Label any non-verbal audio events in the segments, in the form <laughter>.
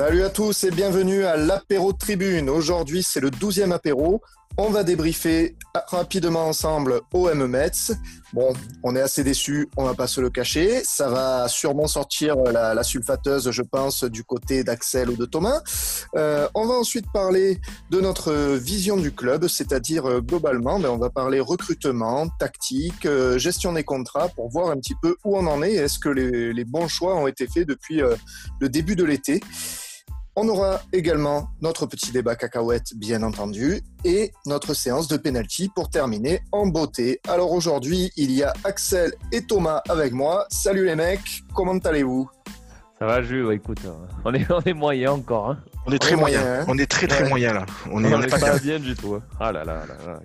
Salut à tous et bienvenue à l'apéro tribune. Aujourd'hui, c'est le 12e apéro. On va débriefer rapidement ensemble OM Metz. Bon, on est assez déçus, on va pas se le cacher. Ça va sûrement sortir la, sulfateuse, je pense, du côté d'Axel ou de Thomas. Euh, on va ensuite parler de notre vision du club, c'est-à-dire euh, globalement, ben, on va parler recrutement, tactique, euh, gestion des contrats pour voir un petit peu où on en est. Est-ce que les, les, bons choix ont été faits depuis le début de l'été on aura également notre petit débat cacahuète, bien entendu, et notre séance de penalty pour terminer en beauté. Alors aujourd'hui, il y a Axel et Thomas avec moi. Salut les mecs, comment allez-vous? Ça va, Jules? Écoute, euh, on est, on est moyen encore. Hein. On est très moyen. Hein. on est très très moyen là. On est, pas, bien du tout. Hein. Ah là là là là.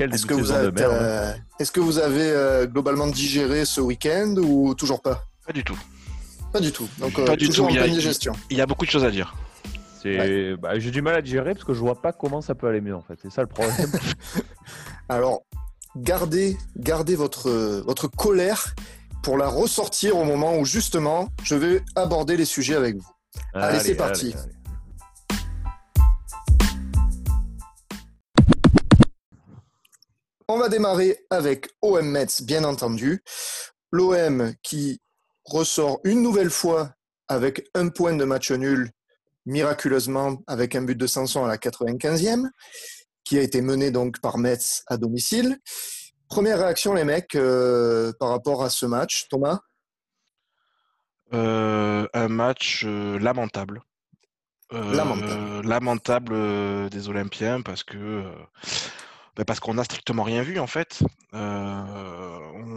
Est-ce que, vous avez, euh, est-ce que vous avez euh, globalement digéré ce week-end ou toujours pas? Pas du tout. Pas du tout. Donc, pas euh, du tout. Il y, a, il y, a, beaucoup de choses à dire. Bah, j'ai du mal à digérer parce que je vois pas comment ça peut aller mieux en fait. C'est ça le problème. <laughs> <laughs> Alors, gardez, gardez votre, votre colère pour la ressortir au moment où justement je vais aborder les sujets avec vous. Allez, c'est parti. On va démarrer avec OM Metz, bien entendu. L'OM qui ressort une nouvelle fois avec un point de match nul, miraculeusement avec un but de Sanson à la 95e, qui a été mené donc par Metz à domicile. Première réaction, les mecs, euh, par rapport à ce match, Thomas? Euh, Un match euh, lamentable. lamentable. lamentable des Olympiens parce que bah, parce qu'on n'a strictement rien vu en fait. Euh,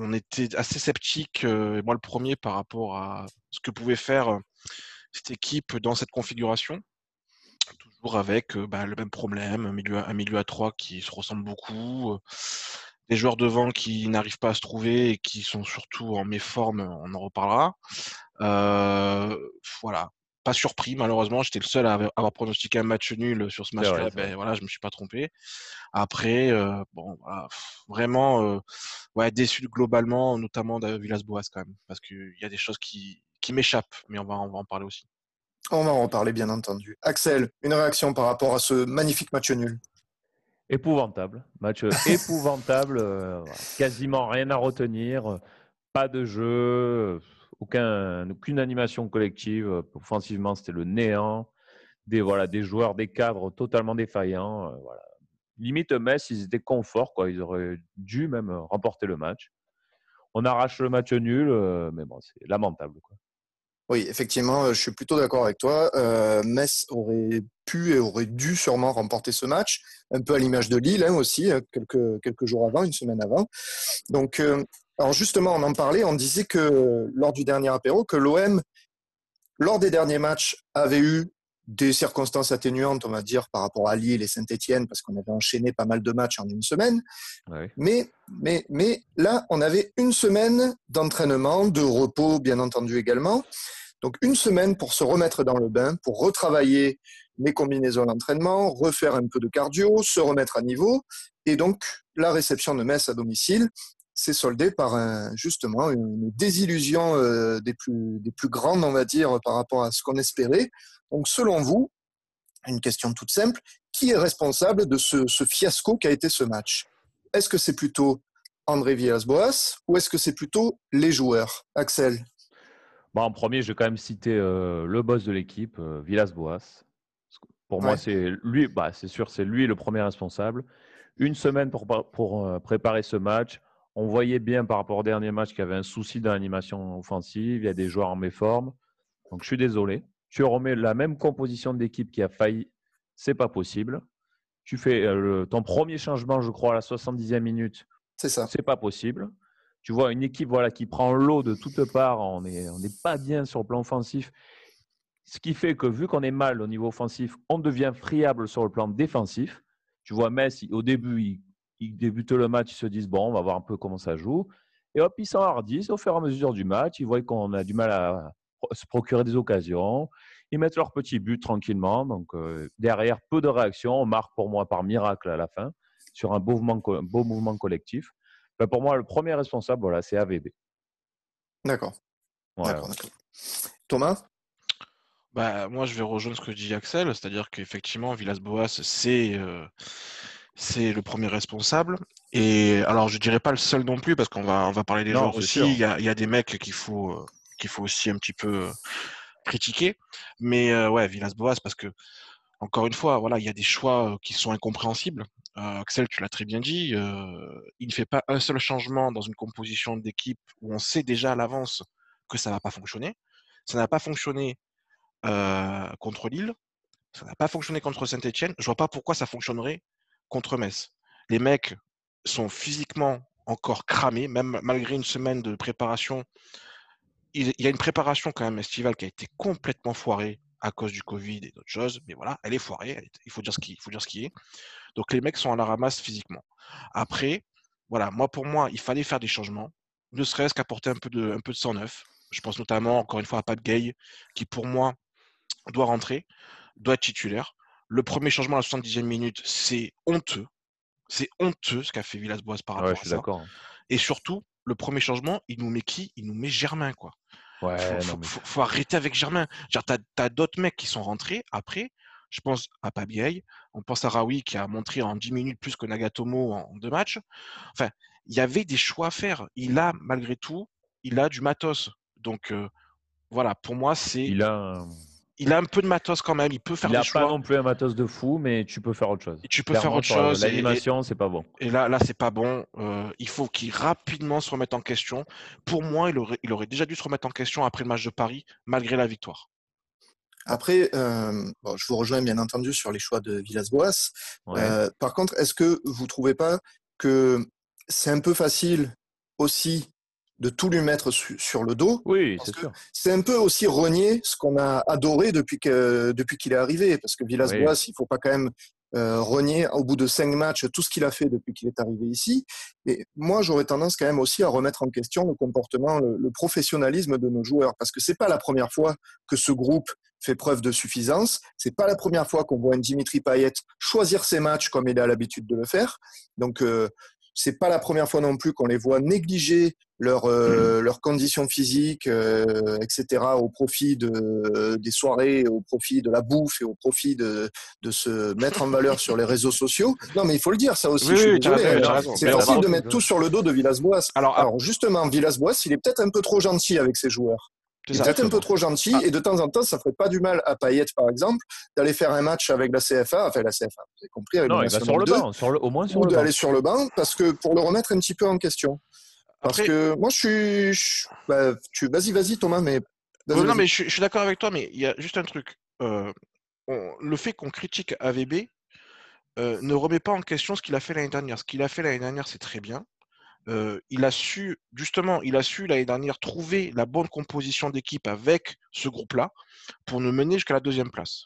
on était assez sceptique, euh, moi le premier, par rapport à ce que pouvait faire euh, cette équipe dans cette configuration. Toujours avec bah, le même problème, un milieu, milieu à trois qui se ressemble beaucoup, des joueurs devant qui n'arrivent pas à se trouver et qui sont surtout en méforme, on en reparlera. voilà, pas surpris, malheureusement. J'étais le seul à avoir pronostiqué un match nul sur ce match-là. Ben, voilà, je me suis pas trompé. Après, euh, bon, vraiment, euh, ouais, déçu globalement, notamment de Villas-Boas quand même, parce qu'il y a des choses qui, qui m'échappent, mais on va, on va en parler aussi. On va en parler, bien entendu. Axel, une réaction par rapport à ce magnifique match nul? Épouvantable. Match <laughs> épouvantable. Euh, quasiment rien à retenir. Pas de jeu aucun, aucune animation collective. Euh, offensivement, c'était le néant. Des, voilà, des joueurs, des cadres totalement défaillants. Euh, voilà. Limite, Metz, ils étaient confort. Quoi. Ils auraient dû même remporter le match. On arrache le match nul, euh, mais bon, c'est lamentable. Quoi. Oui, effectivement, je suis plutôt d'accord avec toi. Euh, Metz aurait pu et aurait dû sûrement remporter ce match, un peu à l'image de Lille hein, aussi, quelques jours avant, une semaine avant. Donc, alors justement, on en parlait, on disait que lors du dernier apéro, que l'OM, lors des derniers matchs, avait eu des circonstances atténuantes, on va dire, par rapport à Lille et Saint-Etienne, parce qu'on avait enchaîné pas mal de matchs en une semaine. Mais, mais, mais là, on avait une semaine d'entraînement, de repos, bien entendu également. Donc une semaine pour se remettre dans le bain, pour retravailler les combinaisons d'entraînement, refaire un peu de cardio, se remettre à niveau. Et donc, la réception de Metz à domicile, c'est soldé par un, justement une désillusion euh, des, plus, des plus grandes, on va dire, par rapport à ce qu'on espérait. Donc, selon vous, une question toute simple, qui est responsable de ce, fiasco qu'a été ce match? Est-ce que c'est plutôt André Villas-Boas ou est-ce que c'est plutôt les joueurs? Axel? Bon, En premier, je vais quand même citer euh, le boss de l'équipe, euh, Villas-Boas. Pour moi, c'est lui, bah, c'est sûr, c'est lui le premier responsable. Une semaine pour, pour préparer ce match, on voyait bien par rapport au dernier match qu'il y avait un souci dans l'animation offensive. Il y a des joueurs en méforme. Donc, je suis désolé. Tu remets la même composition d'équipe qui a failli. C'est pas possible. Tu fais euh, ton premier changement, je crois, à la 70e minute. C'est ça. C'est pas possible. Tu vois une équipe voilà, qui prend l'eau de toutes parts. On n'est on pas bien sur le plan offensif. Ce qui fait que, vu qu'on est mal au niveau offensif, on devient friable sur le plan défensif. Tu vois, Metz, au début, il ils débutent le match, ils se disent bon, on va voir un peu comment ça joue. Et hop, ils s'enhardissent au fur et à mesure du match. Ils voient qu'on a du mal à se procurer des occasions. Ils mettent leur petit but tranquillement. Donc euh, derrière, peu de réactions. On marque pour moi par miracle à la fin sur un beau mouvement, beau mouvement collectif. Ben, pour moi, le premier responsable, voilà, c'est AVB. D'accord. Thomas? Bah, moi, je vais rejoindre ce que dit Axel, c'est-à-dire qu'effectivement, Villas-Boas, c'est c'est le premier responsable. Et alors, je dirais pas le seul non plus, parce qu'on va, on va parler des joueurs aussi. Il y, a, il y, a, des mecs qu'il faut, qu'il faut aussi un petit peu critiquer. Mais ouais, Villas-Boas, parce que encore une fois, voilà, il y a des choix qui sont incompréhensibles. Euh, Axel, tu l'as très bien dit, euh, il ne fait pas un seul changement dans une composition d'équipe où on sait déjà à l'avance que ça ne va pas fonctionner. Ça n'a pas fonctionné euh, contre Lille, ça n'a pas fonctionné contre Saint-Etienne. Je vois pas pourquoi ça fonctionnerait contre. Les mecs sont physiquement encore cramés, même malgré une semaine de préparation. Il y a une préparation quand même estivale qui a été complètement foirée à cause du Covid et d'autres choses, mais voilà, elle est foirée, il faut dire ce qui, faut dire ce qui est. Donc les mecs sont à la ramasse physiquement. Après, voilà, moi pour moi, il fallait faire des changements, ne serait-ce qu'apporter un peu de, un peu de sang neuf. Je pense notamment encore une fois à Pat Gay, qui pour moi doit rentrer, doit être titulaire. Le premier changement à la 70e minute, c'est honteux. C'est honteux ce qu'a fait Villas-Boas par rapport à ça. Hein. Et surtout, le premier changement, il nous met qui? Il nous met Germain, quoi. Ouais, faut, faut, arrêter avec Germain. Tu as, d'autres mecs qui sont rentrés après. Je pense à Pabiaï, on pense à Raoui qui a montré en 10 minutes plus que Nagatomo en deux matchs. Enfin, il y avait des choix à faire. Il a, malgré tout, il a du matos. Donc, euh, voilà, pour moi, c'est. Il a il a un peu de matos quand même. Il peut faire il des choix. Il n'a pas non plus un matos de fou, mais tu peux faire autre chose. tu peux faire autre chose. L'animation, c'est pas bon. Et là, là, c'est pas bon. Euh, il faut qu'il rapidement se remette en question. Pour moi, il aurait, il aurait déjà dû se remettre en question après le match de Paris, malgré la victoire. Après, euh, bon, je vous rejoins bien entendu sur les choix de Villas-Boas. Euh, par contre, est-ce que vous trouvez pas que c'est un peu facile aussi de tout lui mettre sur le dos. Oui, c'est sûr. C'est un peu aussi renier ce qu'on a adoré depuis que depuis qu'il est arrivé, parce que Villas-Boas, il faut pas quand même euh, renier au bout de cinq matchs tout ce qu'il a fait depuis qu'il est arrivé ici. Et moi, j'aurais tendance quand même aussi à remettre en question le comportement, le, le professionnalisme de nos joueurs, parce que c'est pas la première fois que ce groupe fait preuve de suffisance. C'est pas la première fois qu'on voit un Dimitri Payet choisir ses matchs comme il a l'habitude de le faire. Donc, euh, c'est pas la première fois non plus qu'on les voit négliger leurs euh, leurs conditions physiques, euh, etc. au profit de des soirées, au profit de la bouffe et au profit de de se mettre en valeur sur les réseaux sociaux. Non, mais il faut le dire ça aussi. C'est facile de mettre tout sur le dos de Villas-Boas. Alors, Alors justement, Villas-Boas, il est peut-être un peu trop gentil avec ses joueurs. Il est un peu trop gentil ah. et de temps en temps, ça ferait pas du mal à Payet, par exemple, d'aller faire un match avec la CFA, enfin la CFA, vous avez compris, avec non, il va sur le banc, sur le, au moins sur ou d'aller sur le banc, parce que pour le remettre un petit peu en question. Parce que moi, je suis, bah, tu, vas-y, vas-y, Thomas, mais. non, mais je, suis d'accord avec toi, mais il y a juste un truc. Euh, le fait qu'on critique AVB euh, ne remet pas en question ce qu'il a fait l'année dernière. Ce qu'il a fait l'année dernière, c'est très bien il a su, justement, il a su l'année dernière trouver la bonne composition d'équipe avec ce groupe-là pour nous mener jusqu'à la deuxième place.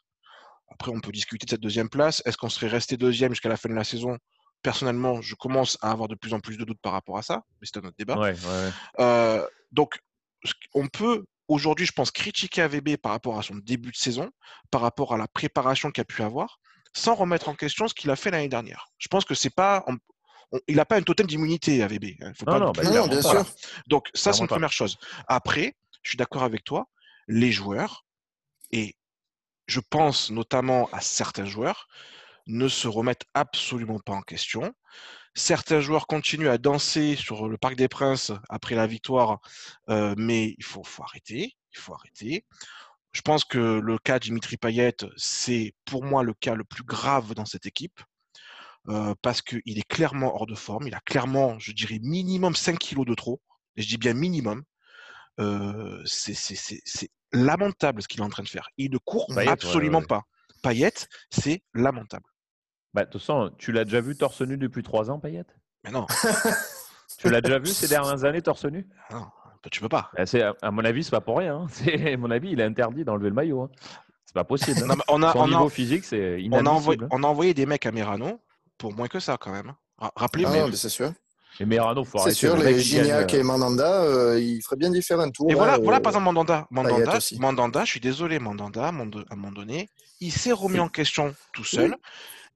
Après, on peut discuter de cette deuxième place. Est-ce qu'on serait resté deuxième jusqu'à la fin de la saison? Personnellement, je commence à avoir de plus en plus de doutes par rapport à ça, mais c'est un autre débat. donc, on peut aujourd'hui, je pense, critiquer AVB par rapport à son début de saison, par rapport à la préparation qu'il a pu avoir, sans remettre en question ce qu'il a fait l'année dernière. Je pense que c'est pas, il n'a pas un totem d'immunité, AVB. Hein, faut non, pas non, bien sûr. Donc, ça, c'est une première chose. Après, je suis d'accord avec toi, les joueurs, et je pense notamment à certains joueurs, ne se remettent absolument pas en question. Certains joueurs continuent à danser sur le Parc des Princes après la victoire, euh, mais il faut, faut arrêter. Il faut arrêter. Je pense que le cas Dimitri Payet, c'est pour moi le cas le plus grave dans cette équipe. Euh, parce qu'il est clairement hors de forme. Il a clairement, je dirais, minimum 5 kilos de trop. Et je dis bien minimum. Euh, c'est lamentable ce qu'il est en train de faire. Il ne court absolument pas. Payette, c'est lamentable. Bah, de toute façon, tu l'as déjà vu torse nu depuis 3 ans, Payette? Mais non. <laughs> tu l'as déjà vu ces dernières années torse nu? Non, tu peux pas. Bah, à, mon avis, c'est pas pour rien. Hein. <laughs> À mon avis, il est interdit d'enlever le maillot. Hein. C'est pas possible. Hein. on a, Son niveau physique, c'est on a, envoyé, on a envoyé des mecs à Merano pour moins que ça quand même. Rappelez-vous. Ah, c'est sûr. Et Merano, faut C'est sûr, les Gignac et Mandanda, euh, il ferait bien différent un tour. Et voilà, voilà par exemple Mandanda. Mandanda, Mandanda, je suis désolé, Mandanda, à un moment donné, il s'est remis en question tout seul.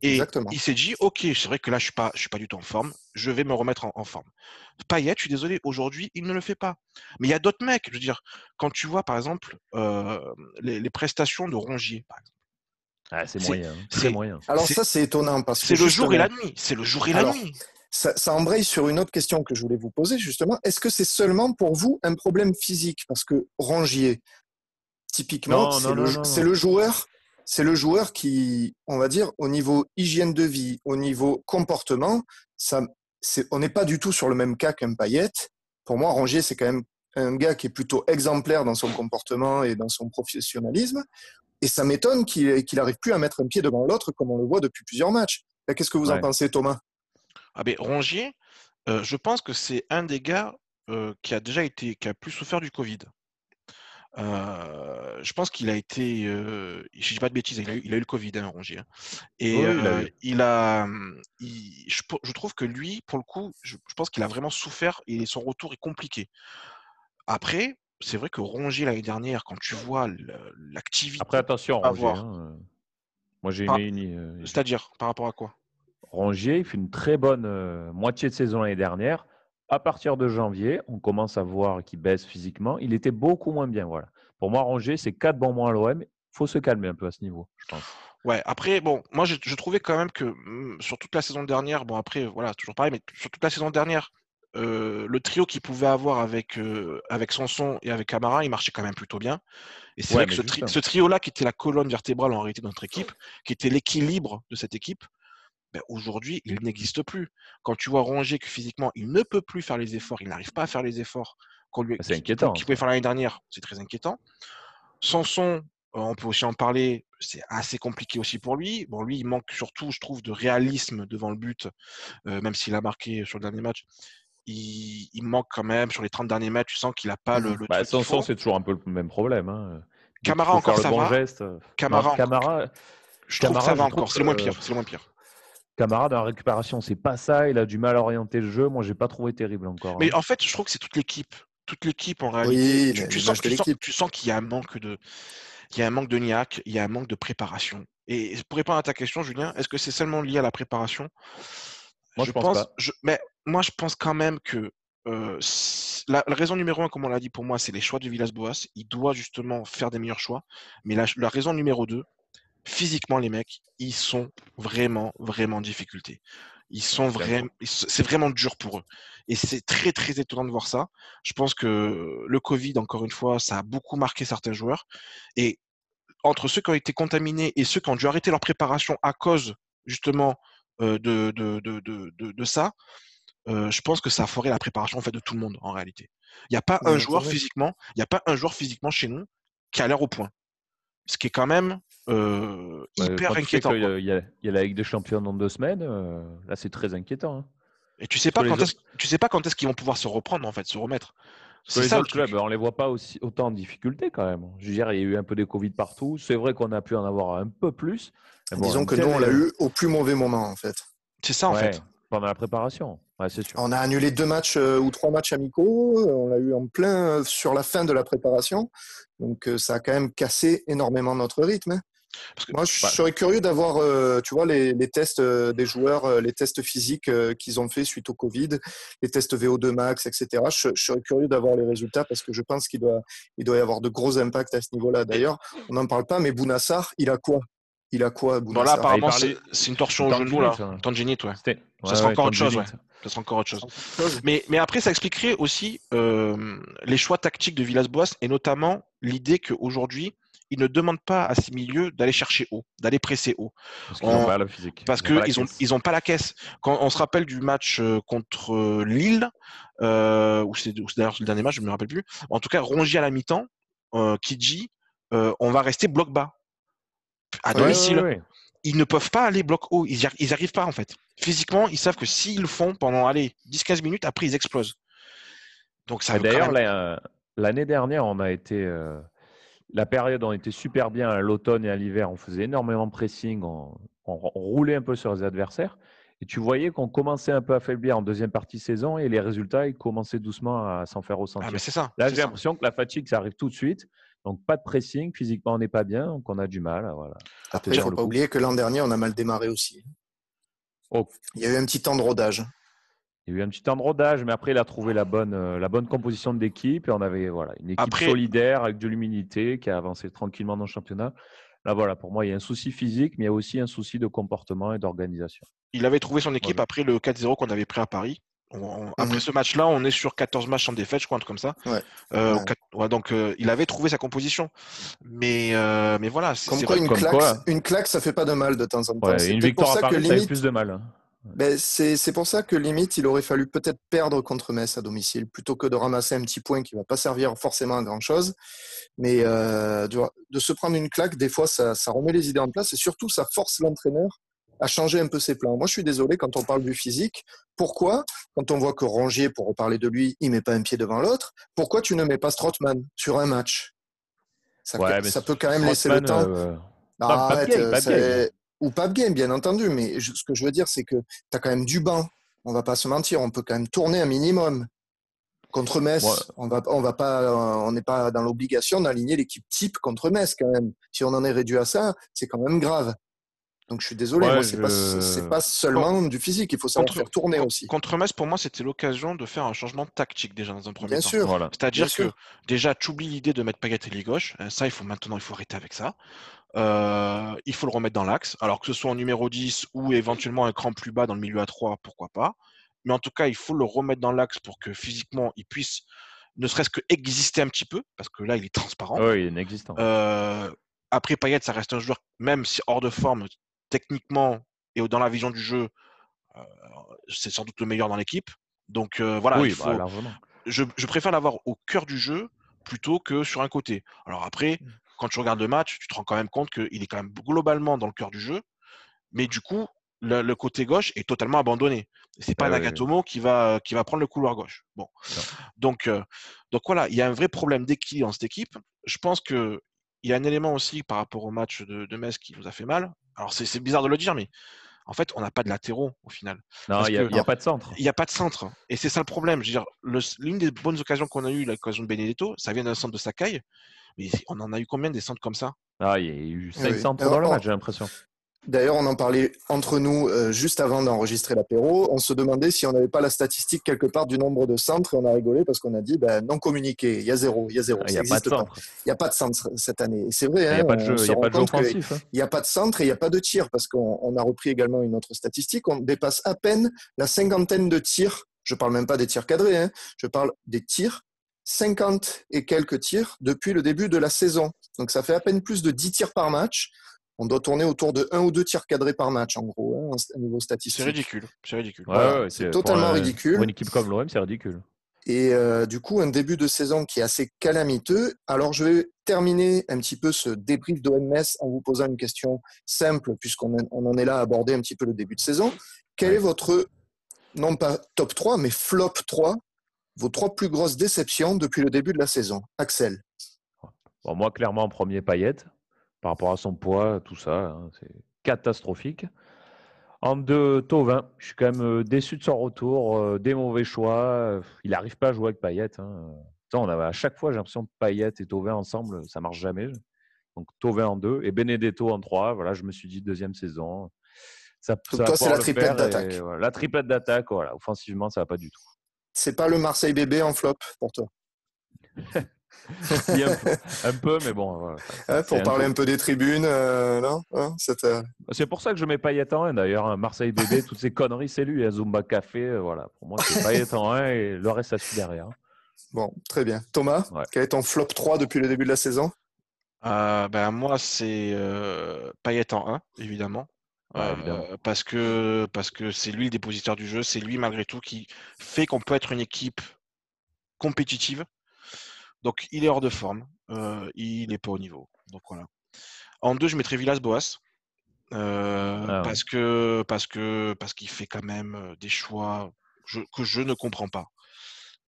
Et il s'est dit, ok, c'est vrai que là, je suis pas, je suis pas du tout en forme. Je vais me remettre en, forme. Payet, je suis désolé, aujourd'hui, il ne le fait pas. Mais il y a d'autres mecs. Je veux dire, quand tu vois, par exemple, euh, les, prestations de Rongier, par exemple. Ah, c'est moyen. Hein. C'est moyen. Alors ça, c'est étonnant parce que c'est le jour et la nuit. C'est le jour et la nuit. Ça, ça, embraye sur une autre question que je voulais vous poser justement. Est-ce que c'est seulement pour vous un problème physique? Parce que Rongier, typiquement, c'est le, le joueur c'est le joueur qui, on va dire, au niveau hygiène de vie, au niveau comportement, ça, on n'est pas du tout sur le même cas qu'un Payette. Pour moi, Rongier, c'est quand même un gars qui est plutôt exemplaire dans son comportement et dans son professionnalisme. Et ça m'étonne qu'il n'arrive plus à mettre un pied devant l'autre comme on le voit depuis plusieurs matchs. Qu'est-ce que vous en pensez, Thomas? Ah ben, Rongier, euh, je pense que c'est un des gars euh, qui a déjà été, qui a plus souffert du Covid. Euh, je pense qu'il a été, euh, je dis pas de bêtises, il a eu, il a eu le Covid, hein, Rongier. Hein. Et il a, je, trouve que lui, pour le coup, je, pense qu'il a vraiment souffert et son retour est compliqué. Après, c'est vrai que Rongier l'année dernière, quand tu vois l'activité. Après, attention, Rongier. Hein, moi, j'ai une. C'est-à-dire, par rapport à quoi? Rongier, il fait une très bonne moitié de saison l'année dernière à partir de janvier, on commence à voir qu'il baisse physiquement. Il était beaucoup moins bien. Voilà. Pour moi, Rongier, c'est quatre bons mois à l'OM. Il faut se calmer un peu à ce niveau, je pense. Ouais, après, bon, moi, je, trouvais quand même que mmh, sur toute la saison dernière, bon, après, voilà, toujours pareil, mais sur toute la saison dernière, euh, le trio qu'il pouvait avoir avec, euh, avec Sanson et avec Camara, il marchait quand même plutôt bien. Et c'est vrai que ce, trio-là, qui était la colonne vertébrale en réalité de notre équipe, qui était l'équilibre de cette équipe, ben, aujourd'hui, il n'existe plus. Quand tu vois Rongier que physiquement, il ne peut plus faire les efforts, il n'arrive pas à faire les efforts qu'on lui c'est inquiétant. qu'il pouvait faire l'année dernière, c'est très inquiétant. Sanson, euh, on peut aussi en parler, c'est assez compliqué aussi pour lui. Bon, lui, il manque surtout, je trouve, de réalisme devant le but, euh, même s'il a marqué sur le dernier match. Il, manque quand même sur les 30 derniers matchs, tu sens qu'il n'a pas le. le bah, Sanson, c'est toujours un peu le même problème. Hein. Camara encore ça va. Geste. Camara, Camara, je trouve que ça va encore. C'est le moins pire. C'est le moins pire. Camara dans la récupération, c'est pas ça. Il a du mal à orienter le jeu. Moi, j'ai pas trouvé terrible encore. Mais hein. en fait, je trouve que c'est toute l'équipe. Toute l'équipe en réalité. Oui, tu, sens, qu'il y a un manque de, il y a un manque de niaque, il y a un manque de préparation. Et pour répondre à ta question, Julien, est-ce que c'est seulement lié à la préparation? Moi, je, pense, pas. mais moi, je pense quand même que euh, la, raison numéro un, comme on l'a dit pour moi, c'est les choix de Villas-Boas. Il doit justement faire des meilleurs choix. Mais la, la raison numéro deux, physiquement, les mecs, ils sont vraiment, vraiment en difficulté. Ils sont vraiment, c'est vraiment dur pour eux. Et c'est très, très étonnant de voir ça. Je pense que le Covid, encore une fois, ça a beaucoup marqué certains joueurs. Et entre ceux qui ont été contaminés et ceux qui ont dû arrêter leur préparation à cause, justement, euh, de, de, de, de, ça, euh, je pense que ça a foré la préparation en fait de tout le monde en réalité. Il n'y a pas un joueur physiquement, il n'y a pas un joueur physiquement chez nous qui a l'air au point. Ce qui est quand même euh, hyper inquiétant. Il y, a, la Ligue des Champions dans deux semaines. Euh, là, c'est très inquiétant. Hein. Et tu sais pas quand tu sais pas quand est-ce qu'ils vont pouvoir se reprendre en fait, se remettre. C'est ça, le club, on les voit pas aussi autant en difficulté quand même. Je veux dire, il y a eu un peu des Covid partout. C'est vrai qu'on a pu en avoir un peu plus. Disons que nous, on l'a eu au plus mauvais moment en fait. C'est ça en fait. Pendant la préparation. sûr. On a annulé deux matchs euh, ou trois matchs amicaux. On l'a eu en plein sur la fin de la préparation. Donc ça a quand même cassé énormément notre rythme. Hein. Moi, je serais curieux d'avoir, euh, tu vois, les, tests euh, des joueurs, euh, les tests physiques qu'ils ont fait suite au Covid, les tests VO2 max, etc. Je, serais curieux d'avoir les résultats parce que je pense qu'il doit, il doit y avoir de gros impacts à ce niveau-là. D'ailleurs, on n'en parle pas, mais Bounassar, il a quoi? Il a quoi, Bounassar? apparemment, c'est une torsion au genou, là. Tendinite, ouais. Ça sera encore autre chose, ouais. Ça sera encore autre chose. Mais, mais après, ça expliquerait aussi les choix tactiques de Villas-Boas et notamment l'idée qu'aujourd'hui, ils ne demandent pas à ces milieux d'aller chercher haut, d'aller presser haut. Parce qu'ils n'ont pas la physique. Parce qu'ils n'ont ils ont pas la caisse. Quand on se rappelle du match euh, contre euh, Lille, euh, ou c'est d'ailleurs le dernier match, je ne me rappelle plus. En tout cas, Rongier à la mi-temps, euh, qui dit on va rester bloc bas. À domicile. Ils ne peuvent pas aller bloc haut. Ils n'y arrivent pas en fait. Physiquement, ils savent que s'ils le font pendant 10-15 minutes, après ils explosent. Donc ça D'ailleurs, l'année dernière, on a été la période, on était super bien à l'automne et à l'hiver. On faisait énormément de pressing, on, roulait un peu sur les adversaires. Et tu voyais qu'on commençait un peu à faiblir en deuxième partie de saison et les résultats, ils commençaient doucement à s'en faire ressentir. Ah, c'est ça. Là, j'ai l'impression que la fatigue, ça arrive tout de suite. Donc pas de pressing, physiquement on n'est pas bien, donc on a du mal. Voilà. Après, il ne faut pas oublier que l'an dernier, on a mal démarré aussi. Oh. Il y a eu un petit temps de rodage. Il y a eu un petit temps de rodage, mais après, il a trouvé la bonne, euh, la bonne composition de l'équipe. Et on avait voilà, une équipe solidaire avec de l'humilité qui a avancé tranquillement dans le championnat. Là, voilà, pour moi, il y a un souci physique, mais il y a aussi un souci de comportement et d'organisation. Il avait trouvé son équipe après le 4-0 qu'on avait pris à Paris. après mhm. ce match-là, on est sur 14 matchs sans défaite, je crois, un truc comme ça. Euh, donc, euh, il avait trouvé sa composition. Mais, euh, mais voilà. Comme quoi, une, claque, une claque, ça fait pas de mal de temps en temps. une victoire à Paris, ça fait plus de mal. Ben, c'est pour ça que limite, il aurait fallu peut-être perdre contre Metz à domicile plutôt que de ramasser un petit point qui ne va pas servir forcément à grand-chose. Mais euh, de se prendre une claque, des fois, ça, ça, remet les idées en place et surtout, ça force l'entraîneur à changer un peu ses plans. Moi, je suis désolé quand on parle du physique. Pourquoi, quand on voit que Rongier, pour reparler de lui, il met pas un pied devant l'autre, pourquoi tu ne mets pas Strootman sur un match? Ça, ça peut quand même laisser le temps. Euh... arrête, ou pas Game, bien entendu, mais ce que je veux dire, c'est que tu as quand même du banc. On va pas se mentir, on peut quand même tourner un minimum. Contre Metz, on va, on va pas, on n'est pas dans l'obligation d'aligner l'équipe type contre Metz quand même. Si on en est réduit à ça, c'est quand même grave. Donc je suis désolé, moi c'est pas, pas seulement du physique, il faut savoir faire tourner aussi. Contre Metz, pour moi, c'était l'occasion de faire un changement tactique déjà dans un premier bien temps. Sûr, C'est-à-dire que déjà, tu oublies l'idée de mettre et gauche. Euh, ça, il faut maintenant, il faut arrêter avec ça. Euh, il faut le remettre dans l'axe. Alors que ce soit en numéro 10 ou éventuellement un cran plus bas dans le milieu à 3, pourquoi pas. Mais en tout cas, il faut le remettre dans l'axe pour que physiquement, il puisse ne serait-ce que exister un petit peu, parce que là, il est transparent. Oui, il est inexistant. Euh, après, Payet, ça reste un joueur, même si hors de forme, techniquement et dans la vision du jeu, euh, c'est sans doute le meilleur dans l'équipe. Donc voilà, oui, bah, je, je, préfère l'avoir au cœur du jeu plutôt que sur un côté. Alors après, mmh quand tu regardes le match, tu te rends quand même compte qu'il est quand même globalement dans le cœur du jeu. Mais du coup, le, côté gauche est totalement abandonné. C'est pas Nagatomo qui va qui va prendre le couloir gauche. Bon, donc euh, donc voilà, il y a un vrai problème d'équilibre dans cette équipe. Je pense que il y a un élément aussi par rapport au match de, de Metz qui nous a fait mal. Alors c'est bizarre de le dire, mais en fait, on n'a pas de latéraux au final. Non, il n'y a, pas de centre. Il n'y a pas de centre. Et c'est ça le problème. Je veux dire, l'une des bonnes occasions qu'on a eues, l'occasion de Benedetto, ça vient d'un centre de Sakai. Mais on en a eu combien des centres comme ça? Ah, il y a eu 5 centres dans le match, j'ai l'impression. D'ailleurs, on en parlait entre nous euh, juste avant d'enregistrer l'apéro. On se demandait si on n'avait pas la statistique quelque part du nombre de centres et on a rigolé parce qu'on a dit ben, non communiqué. Il y a zéro. Il y a zéro. Ah, il n'y a pas de centre. Il n'y a pas de centre cette année. C'est vrai. Il n'y a pas de jeu, il a pas de offensif. Hein. N'y a pas de centre et il n'y a pas de tir parce qu'on a repris également une autre statistique. On dépasse à peine la cinquantaine de tirs. Je ne parle même pas des tirs cadrés. Hein. Je parle des tirs 50 et quelques tirs depuis le début de la saison. Donc ça fait à peine plus de 10 tirs par match. On doit tourner autour de 1 ou 2 tirs cadrés par match, en gros, hein, à niveau statistique. C'est ridicule. C'est ridicule. c'est totalement ridicule. Pour une équipe comme l'OM, c'est ridicule. Et euh, du coup, un début de saison qui est assez calamiteux. Alors, je vais terminer un petit peu ce débrief d'OMS en vous posant une question simple, puisqu'on en est là à aborder un petit peu le début de saison. Quel est votre, non pas top 3, mais flop 3 vos trois plus grosses déceptions depuis le début de la saison? Axel. Bon, moi, clairement, en premier, paillette. Par rapport à son poids, tout ça, hein, c'est catastrophique. En deux, Tovin. Je suis quand même euh, déçu de son retour, euh, des mauvais choix. Il n'arrive pas à jouer avec Payet. Hein. On avait à chaque fois, j'ai l'impression que Payet et Tovin ensemble, ça marche jamais. Donc Tovin en deux et Benedetto en trois. Voilà, je me suis dit deuxième saison. Ça, ça toi, c'est la triplette d'attaque. la triplette d'attaque, voilà. Offensivement, ça va pas du tout. C'est pas le Marseille bébé en flop pour toi? <laughs> un, peu, mais bon. pour parler un peu des tribunes, euh, non hein, euh, C'est pour ça que je mets Payet en 1 d'ailleurs. Hein. Marseille bébé, <laughs> toutes ces conneries, c'est lui. Zumba Café, euh, voilà. Pour moi, c'est Payet en 1 et le reste, ça suit derrière. Bon, très bien. Thomas, quel est ton flop 3 depuis le début de la saison? Ben, Moi, c'est Payet en 1, évidemment. Euh, parce que parce que c'est lui le dépositeur du jeu, c'est lui malgré tout qui fait qu'on peut être une équipe compétitive. Donc il est hors de forme, euh, il n'est pas au niveau. Donc voilà. En deux, je mettrais Villas-Boas. Euh, ah parce que parce que parce qu'il fait quand même des choix que je ne comprends pas.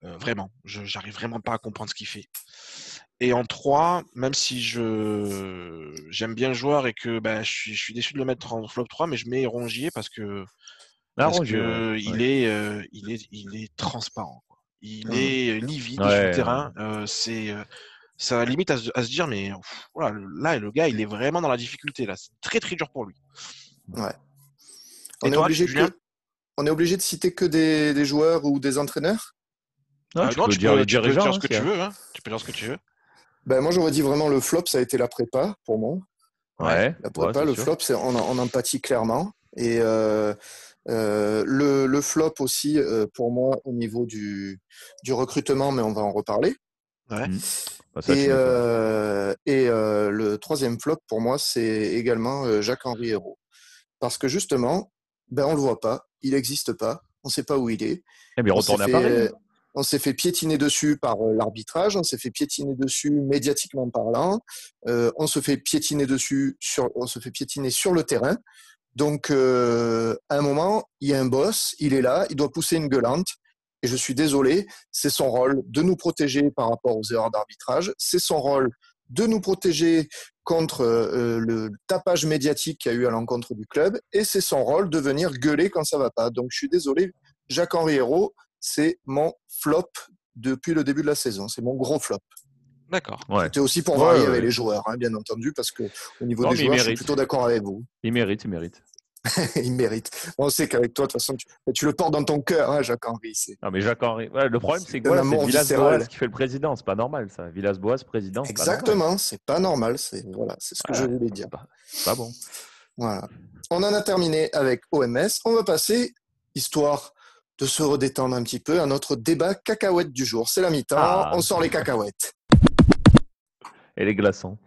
vraiment, je j'arrive vraiment pas à comprendre ce qu'il fait. Et en 3, même si je j'aime bien le joueur et que bah, je, suis, je suis déçu de le mettre en flop 3, mais je mets Rongier parce que, ah, parce que il, Est, euh, il, est, il est transparent. Il mmh. est livide sur le terrain. Euh, c'est, euh, ça limite à, se dire, mais voilà, là, le gars, il est vraiment dans la difficulté. là. C'est très, très dur pour lui. Ouais. On, est obligé de, on est obligé de citer que des, joueurs ou des entraîneurs? Ah, tu, peux dire, ce que tu veux. Hein. Tu peux dire ce que tu veux. Ben, moi, j'aurais dit vraiment le flop, ça a été la prépa pour moi. Ouais. La prépa, le flop, c'est en, en, empathie clairement. Et euh, euh, le, flop aussi, euh, pour moi, au niveau du, du recrutement, mais on va en reparler. Ouais. Mmh. Bah, et, et le troisième flop, pour moi, c'est également Jacques-Henri Hérault. Parce que justement, ben, on ne le voit pas, il n'existe pas, on ne sait pas où il est. Eh bien, retourne à Paris on s'est fait piétiner dessus par euh, l'arbitrage, on s'est fait piétiner dessus médiatiquement parlant, euh, on se fait piétiner dessus sur, on se fait piétiner sur le terrain. Donc, euh, à un moment, il y a un boss, il est là, il doit pousser une gueulante. Et je suis désolé, c'est son rôle de nous protéger par rapport aux erreurs d'arbitrage. C'est son rôle de nous protéger contre le tapage médiatique qu'il y a eu à l'encontre du club. Et c'est son rôle de venir gueuler quand ça va pas. Donc, je suis désolé, Jacques-Henri Hérault, c'est mon flop depuis le début de la saison. C'est mon gros flop. D'accord. C'était aussi pour varier avec les joueurs, hein, bien entendu, parce que au niveau des joueurs, je suis plutôt d'accord avec vous. Il mérite, il mérite. <laughs> il mérite. On sait qu'avec toi, de toute façon, tu, le portes dans ton cœur, hein, Jacques-Henri. Non, mais Jacques-Henri, le problème, c'est que c'est Villas-Boas qui fait le président. C'est pas normal, ça. Villas-Boas, président. Exactement, c'est pas normal. C'est voilà, c'est ce que je voulais dire. Pas, pas bon. Voilà. On en a terminé avec OMS. On va passer, histoire de se redétendre un petit peu à notre débat cacahuète du jour. C'est la mi-temps, ah. on sort les cacahuètes. Et les glaçons.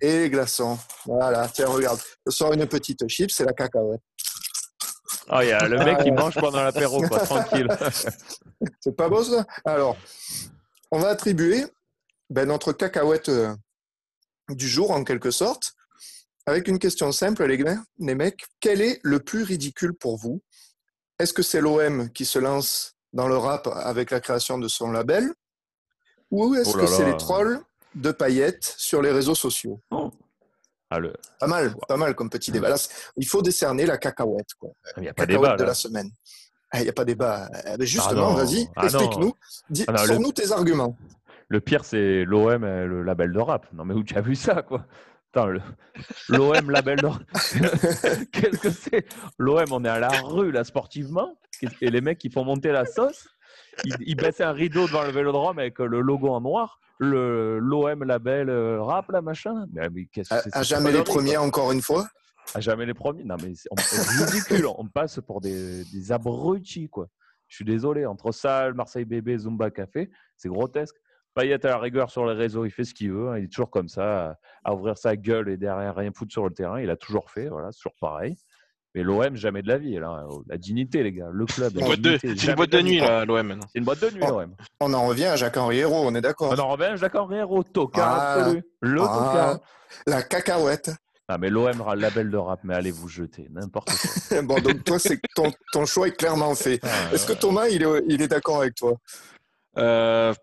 Et les glaçons. Voilà, tiens, regarde. Je sors une petite chip, c'est la cacahuète. Oh, il y a le mec qui mange pendant l'apéro, quoi, <laughs> tranquille. c'est pas beau ça? Alors, on va attribuer ben, notre cacahuète euh, du jour, en quelque sorte, avec une question simple, les, les mecs. Quel est le plus ridicule pour vous? Est-ce que c'est l'OM qui se lance dans le rap avec la création de son label? Ou est-ce oh que c'est les trolls de paillettes sur les réseaux sociaux oh. ah, Pas mal, pas mal comme petit débat. il faut décerner la cacahuète. Quoi. Il n'y a pas débat, de la semaine. Ah, il n'y a pas débat. Eh ben, justement, ah vas-y, explique-nous. Sors-nous tes arguments. Le pire, c'est l'OM, le label de rap. Non, mais où tu as vu ça, quoi? l'OM label <laughs> Qu'est-ce que c'est? L'OM, on est à la rue, là, sportivement. Et les mecs, qui font monter la sauce. Ils, baissent un rideau devant le vélodrome avec le logo en noir. Le L'OM label euh, rap, là, machin. Mais, qu'est-ce que à, jamais les premiers, encore une fois? À jamais les premiers. Non, mais c'est ridicule. on passe pour des, des abrutis, quoi. Je suis désolé. Entre ça, Marseille Bébé, Zumba Café, c'est grotesque. Payet à la rigueur sur les réseaux, il fait ce qu'il veut. Hein. il est toujours comme ça, à ouvrir sa gueule et derrière rien foutre sur le terrain. Il a toujours fait, voilà, c'est toujours pareil. Mais l'OM, jamais de la vie. Là. La dignité, les gars. Le club. C'est une boîte de nuit, l'OM. C'est une boîte de nuit, l'OM. On en revient à Jacques-Henri Hérault, on est d'accord. On en revient à Jacques-Henri Hérault, tocard absolu. Le ah, La cacahuète. Ah, mais l'OM aura le label de rap, mais allez vous jeter, n'importe quoi. <laughs> bon, donc toi, c'est ton, ton, choix est clairement fait. Ah, Est-ce que Thomas, il est, il est d'accord avec toi? Euh,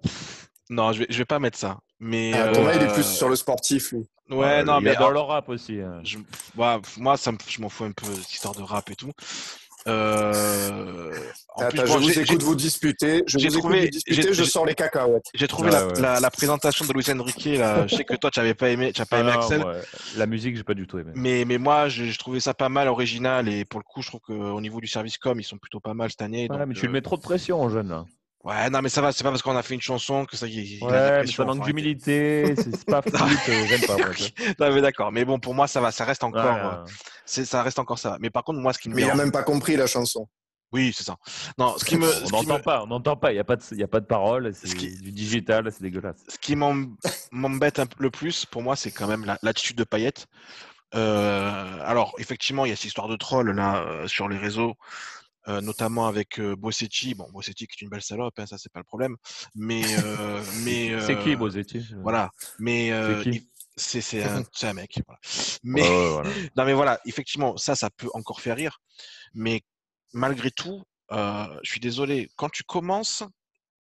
non, je vais, je vais pas mettre ça. Mais ah, Thomas, il est plus euh, sur le sportif, lui. Ouais, non, mais dans le rap aussi. Hein. Je, moi, ça je m'en fous un peu cette histoire de rap et tout. Euh, Attends, je vous écoute vous disputer. Je vous trouvé, écoute disputer, je sors les cacahuètes. J'ai trouvé la, la, présentation de Luis Enrique. Là. je sais que toi, tu n'avais pas aimé, tu pas aimé ah Axel. La musique, j'ai pas du tout aimé. Mais, mais moi, j'ai trouvé ça pas mal original et pour le coup, je trouve qu'au niveau du service com, ils sont plutôt pas mal cette année. mais tu le mets trop de pression, jeune. Là. Ouais, non, mais ça va, c'est pas parce qu'on a fait une chanson que ça y est. Ouais, mais ça manque d'humilité, c'est pas <laughs> fou, j'aime pas. <laughs> non, mais d'accord, mais bon, pour moi, ça va, ça reste encore. Euh, ça reste encore ça. Mais par contre, moi, ce qui me. Mais il a même pas compris la chanson. Oui, c'est ça. Non, ce qui me. on n'entend pas, on n'entend pas, il n'y a, pas de, y a pas de parole, c'est du digital, c'est dégueulasse. Ce qui m'embête le plus, pour moi, c'est quand même l'attitude de Payette. Euh, alors, effectivement, il y a cette histoire de troll là euh, sur les réseaux euh, notamment avec euh, Bossetti. Bon, Bossetti qui est une belle salope, hein, ça c'est pas le problème. Mais, euh, <laughs> mais c'est qui Bossetti Voilà. Mais c'est un, un, mec. Mais <laughs> non, mais voilà, effectivement, ça, ça peut encore faire rire. Mais malgré tout, je suis désolé, quand tu commences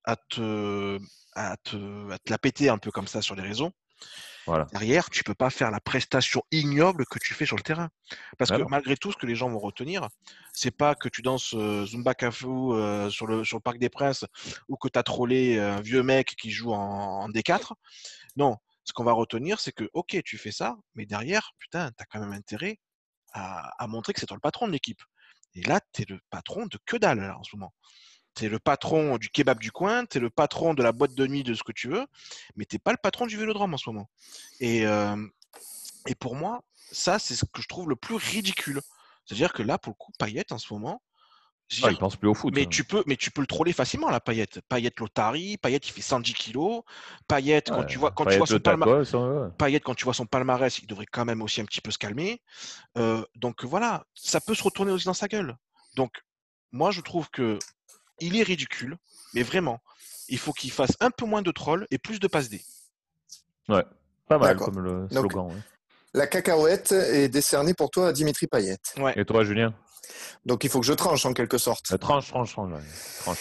à te, à te, à te la péter un peu comme ça sur les réseaux, Derrière, tu peux pas faire la prestation ignoble que tu fais sur le terrain. Parce que malgré tout, ce que les gens vont retenir, c'est pas que tu danses euh, Zumba Cafu euh, sur, le, sur le Parc des Princes ou que tu as trollé un vieux mec qui joue en, D4. Non, ce qu'on va retenir, c'est que, ok, tu fais ça, mais derrière, putain, tu as quand même intérêt à, montrer que c'est toi le patron de l'équipe. Et là, tu es le patron de que dalle en ce moment. Tu es le patron du kebab du coin, tu es le patron de la boîte de nuit de ce que tu veux, mais tu pas le patron du vélodrome en ce moment. Et, et pour moi, ça, c'est ce que je trouve le plus ridicule. C'est-à-dire que là, pour le coup, Payet, en ce moment, ah, il pense plus au foot. Mais, hein. tu peux, mais tu peux le troller facilement, la Payet. Payet Lotari, Payet il fait 110 kilos. Payet, quand tu vois, quand tu vois son palmarès, quand tu vois son palmarès, il devrait quand même aussi un petit peu se calmer. Euh, donc voilà, ça peut se retourner aussi dans sa gueule. Donc moi, je trouve que il est ridicule, mais vraiment, il faut qu'il fasse un peu moins de troll et plus de passe D. Ouais, pas mal comme le slogan. La cacahuète est décernée pour toi à Dimitri Payet. Et toi, Julien? Donc il faut que je tranche en quelque sorte. Euh, tranche, tranche, tranche.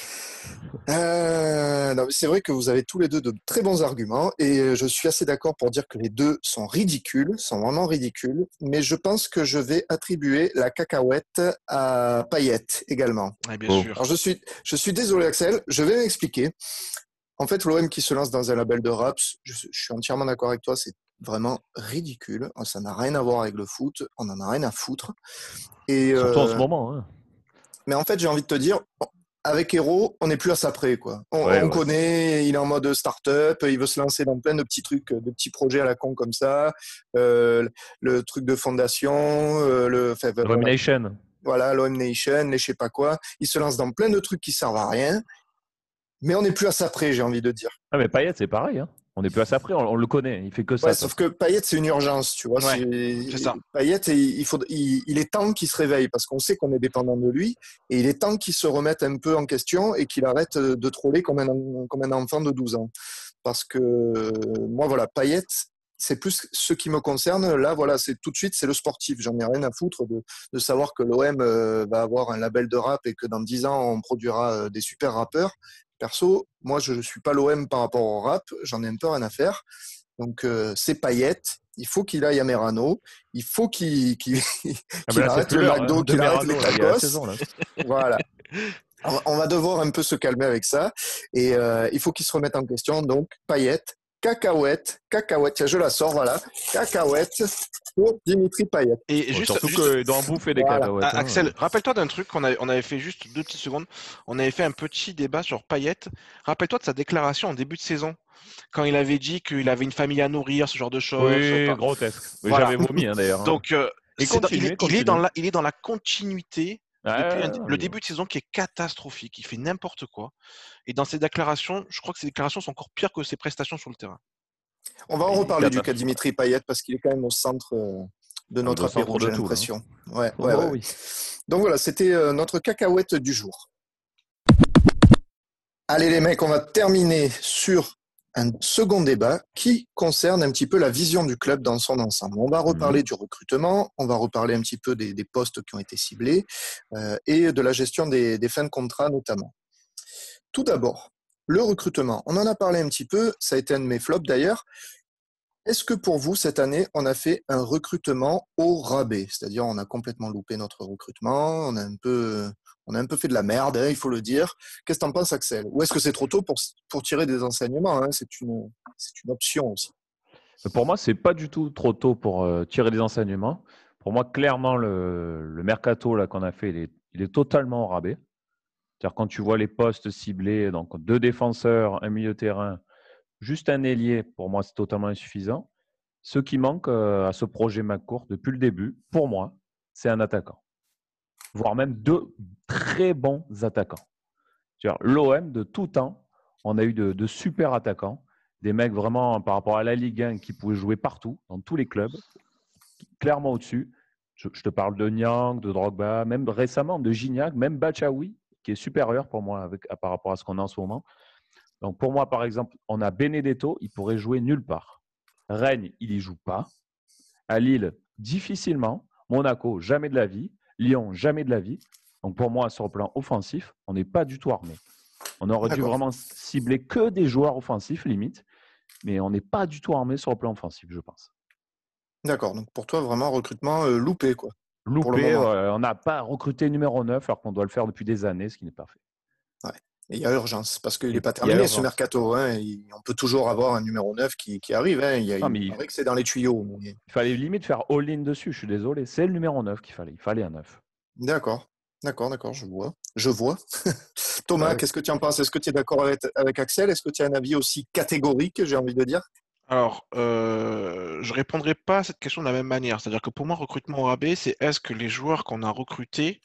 Euh, c'est vrai que vous avez tous les deux de très bons arguments et je suis assez d'accord pour dire que les deux sont ridicules, sont vraiment ridicules, mais je pense que je vais attribuer la cacahuète à Payette également. bien oh. sûr. Alors je suis, je suis désolé Axel, je vais m'expliquer. En fait, l'OM qui se lance dans un label de raps, je, je suis entièrement d'accord avec toi, c'est vraiment ridicule. Ça n'a rien à voir avec le foot, on en a rien à foutre. Et, Surtout en ce euh, moment. Hein. Mais en fait, j'ai envie de te dire, avec Hero, on n'est plus à ça près. Quoi. On, connaît, il est en mode start-up, il veut se lancer dans plein de petits trucs, de petits projets à la con comme ça. Euh, le truc de fondation, euh, le. Nation. Voilà, l'OM Nation, les je sais pas quoi. Il se lance dans plein de trucs qui servent à rien. Mais on n'est plus à ça près, j'ai envie de dire. Ah, mais Payet, c'est pareil. Hein. On est plus à ça près, on, le connaît, il fait que ça. sauf que Payet, c'est une urgence, tu vois. c'est ça. Payet, il, faut, il, est temps qu'il se réveille parce qu'on sait qu'on est dépendant de lui et il est temps qu'il se remette un peu en question et qu'il arrête de troller comme un, comme un enfant de 12 ans. Parce que moi, voilà, Payet, c'est plus ce qui me concerne. Là, voilà, c'est tout de suite, c'est le sportif. J'en ai rien à foutre de, de savoir que l'OM euh, va avoir un label de rap et que dans 10 ans, on produira euh, des super rappeurs. Perso, moi, je ne suis pas l'OM par rapport au rap, j'en ai un peu rien à faire. Donc, euh, c'est Payette. Il faut qu'il aille à Merano. Il faut qu'il <laughs> ah ben arrête le McDo, hein, qu'il arrête les tacos. <laughs> voilà. <laughs> On va devoir un peu se calmer avec ça. Et euh, il faut qu'il se remette en question. Donc, Payette, cacahuète, cacahuète, je la sors, voilà, cacahuète pour Dimitri Payet. Et juste, surtout que dans bouffer des cacahuètes. Ah, hein. Axel, rappelle-toi d'un truc qu'on on avait fait juste deux petites secondes. On avait fait un petit débat sur Payet. Rappelle-toi de sa déclaration en début de saison quand il avait dit qu'il avait une famille à nourrir, ce genre de choses. Oui, grotesque. J'avais vomi hein, d'ailleurs. Hein. Donc, euh, il, est, dans la, il est dans la continuité le début de saison qui est catastrophique. Il fait n'importe quoi. Et dans ses déclarations, je crois que ses déclarations sont encore pires que ses prestations sur le terrain. On va en reparler du cas Dimitri Payet parce qu'il est quand même au centre euh, de notre apéro, j'ai hein. l'impression. Ouais, oh, ouais, Donc voilà, c'était euh, notre cacahuète du jour. Allez les mecs, on va terminer sur un second débat qui concerne un petit peu la vision du club dans son ensemble. On va reparler mhm. du recrutement, on va reparler un petit peu des, postes qui ont été ciblés euh, et de la gestion des, des, fins de contrat notamment. Tout d'abord, le recrutement. On en a parlé un petit peu, ça a été un de mes flops d'ailleurs. Est-ce que pour vous, cette année, on a fait un recrutement au rabais? C'est-à-dire, on a complètement loupé notre recrutement, on a un peu, fait de la merde, hein, il faut le dire. Qu'est-ce que tu en penses, Axel? Ou est-ce que c'est trop tôt pour, tirer des enseignements hein? C'est une, option aussi. Pour moi, c'est pas du tout trop tôt pour euh, tirer des enseignements. Pour moi, clairement, le, le mercato qu'on a fait, il est, totalement au rabais. C'est-à-dire quand tu vois les postes ciblés, donc deux défenseurs, un milieu terrain, Juste un ailier, pour moi, c'est totalement insuffisant. Ce qui manque euh, à ce projet McCourt depuis le début, pour moi, c'est un attaquant. Voire même deux très bons attaquants. L'OM, de tout temps, on a eu de, super attaquants. Des mecs vraiment, par rapport à la Ligue 1, qui pouvaient jouer partout, dans tous les clubs, clairement au-dessus. Je, te parle de Nyang, de Drogba, même récemment de Gignac, même Bachaoui, qui est supérieur pour moi avec, par rapport à ce qu'on a en ce moment. Donc pour moi, par exemple, on a Benedetto, il pourrait jouer nulle part. Rennes, il n'y joue pas. À Lille, difficilement. Monaco, jamais de la vie. Lyon, jamais de la vie. Donc pour moi, sur le plan offensif, on n'est pas du tout armé. On aurait dû vraiment cibler que des joueurs offensifs, limite. Mais on n'est pas du tout armé sur le plan offensif, je pense. D'accord. Donc pour toi, vraiment, recrutement euh, loupé, quoi. Loupé. on n'a pas recruté numéro 9 alors qu'on doit le faire depuis des années, ce qui n'est pas fait. Ouais. Il y a urgence, parce qu'il n'est pas terminé ce mercato. Hein, on peut toujours avoir un numéro 9 qui, arrive. Hein, il, y a, que c'est dans les tuyaux. Il fallait limite faire all-in dessus, je suis désolé. C'est le numéro 9 qu'il fallait. Il fallait un 9. D'accord. D'accord, d'accord, je vois. Je vois. <laughs> Thomas, qu'est-ce que tu en penses? Est-ce que tu es d'accord avec, avec, Axel? Est-ce que tu as un avis aussi catégorique, j'ai envie de dire? Alors, euh, je répondrai pas à cette question de la même manière. C'est-à-dire que pour moi, recrutement au rabais, c'est est-ce que les joueurs qu'on a recrutés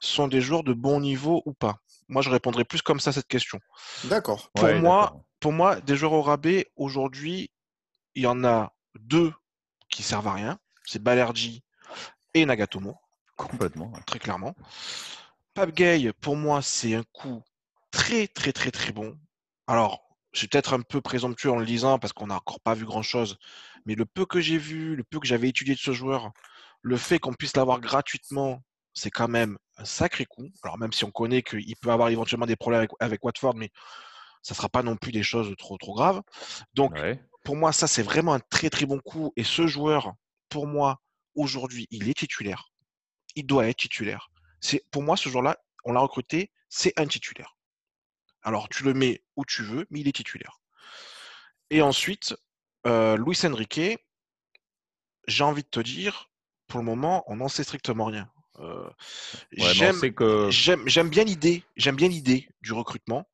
sont des joueurs de bon niveau ou pas? Moi, je répondrai plus comme ça à cette question. D'accord. Pour, moi, pour moi, des joueurs au rabais, aujourd'hui, il y en a deux qui servent à rien. C'est Balerji et Nagatomo. Complètement. Très clairement. Pape Gay, pour moi, c'est un coup très, très, très, très bon. Alors, je suis peut-être un peu présomptueux en le lisant parce qu'on n'a encore pas vu grand-chose. Mais le peu que j'ai vu, le peu que j'avais étudié de ce joueur, le fait qu'on puisse l'avoir gratuitement, c'est quand même un sacré coup. Alors même si on connaît qu'il peut avoir éventuellement des problèmes avec, Watford, mais ça ne sera pas non plus des choses trop, trop graves. Donc pour moi, ça c'est vraiment un très très bon coup. Et ce joueur, pour moi, aujourd'hui, il est titulaire. Il doit être titulaire. C'est Pour moi, ce joueur-là, on l'a recruté, c'est un titulaire. Alors, tu le mets où tu veux, mais il est titulaire. Et ensuite, euh, Luis Enrique, j'ai envie de te dire, pour le moment, on n'en sait strictement rien. Euh, j'aime bien l'idée, j'aime bien l'idée du recrutement.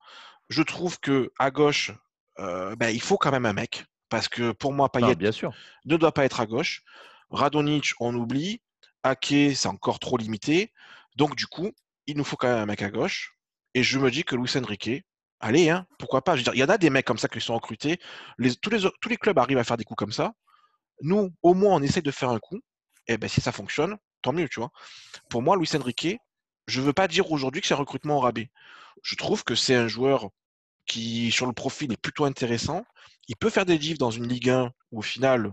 Je trouve que à gauche, euh, ben, il faut quand même un mec, parce que pour moi, Payet ne doit pas être à gauche. Radonic, on oublie. Ake, c'est encore trop limité. Donc du coup, il nous faut quand même un mec à gauche. Et je me dis que Luis Enrique, allez, hein, pourquoi pas? il y en a des mecs comme ça qui sont recrutés. tous, les, tous les clubs arrivent à faire des coups comme ça. Nous, au moins, on essaie de faire un coup. Et ben, si ça fonctionne, tant mieux, tu vois. Pour moi, Luis Enrique, je ne veux pas dire aujourd'hui que c'est un recrutement au rabais. Je trouve que c'est un joueur qui, sur le profil, est plutôt intéressant. Il peut faire des diffs dans une Ligue 1 où, au final,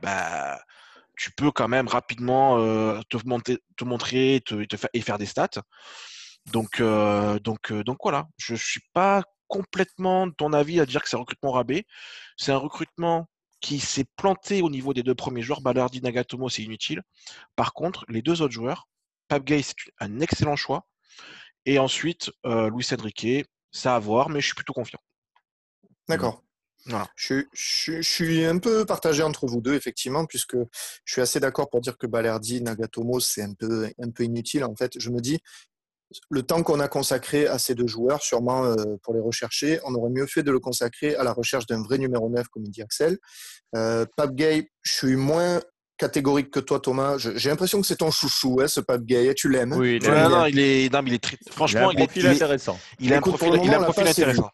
bah, tu peux quand même rapidement euh, te, montrer et faire des stats. Donc, euh, donc, euh, donc voilà, je ne suis pas complètement de ton avis à dire que c'est un recrutement rabais. C'est un recrutement qui s'est planté au niveau des deux premiers joueurs. Ballardi, Nagatomo, c'est inutile. Par contre, les deux autres joueurs, Pape Gay, c'est un excellent choix. Et ensuite, euh, Luis Enrique, ça à voir, mais je suis plutôt confiant. D'accord. Voilà. Je, je, suis un peu partagé entre vous deux, effectivement, puisque je suis assez d'accord pour dire que Balerdi, Nagatomo, c'est un peu, un peu inutile. En fait, je me dis, le temps qu'on a consacré à ces deux joueurs, sûrement euh, pour les rechercher, on aurait mieux fait de le consacrer à la recherche d'un vrai numéro 9, comme dit Axel. Euh, Pape Gay, je suis moins catégorique que toi, Thomas. J'ai l'impression que c'est ton chouchou, hein, ce Pape Gay. Tu l'aimes Oui, non, il est, non, il est très... franchement, il, a un profil intéressant. Il a un profil, il a un profil intéressant.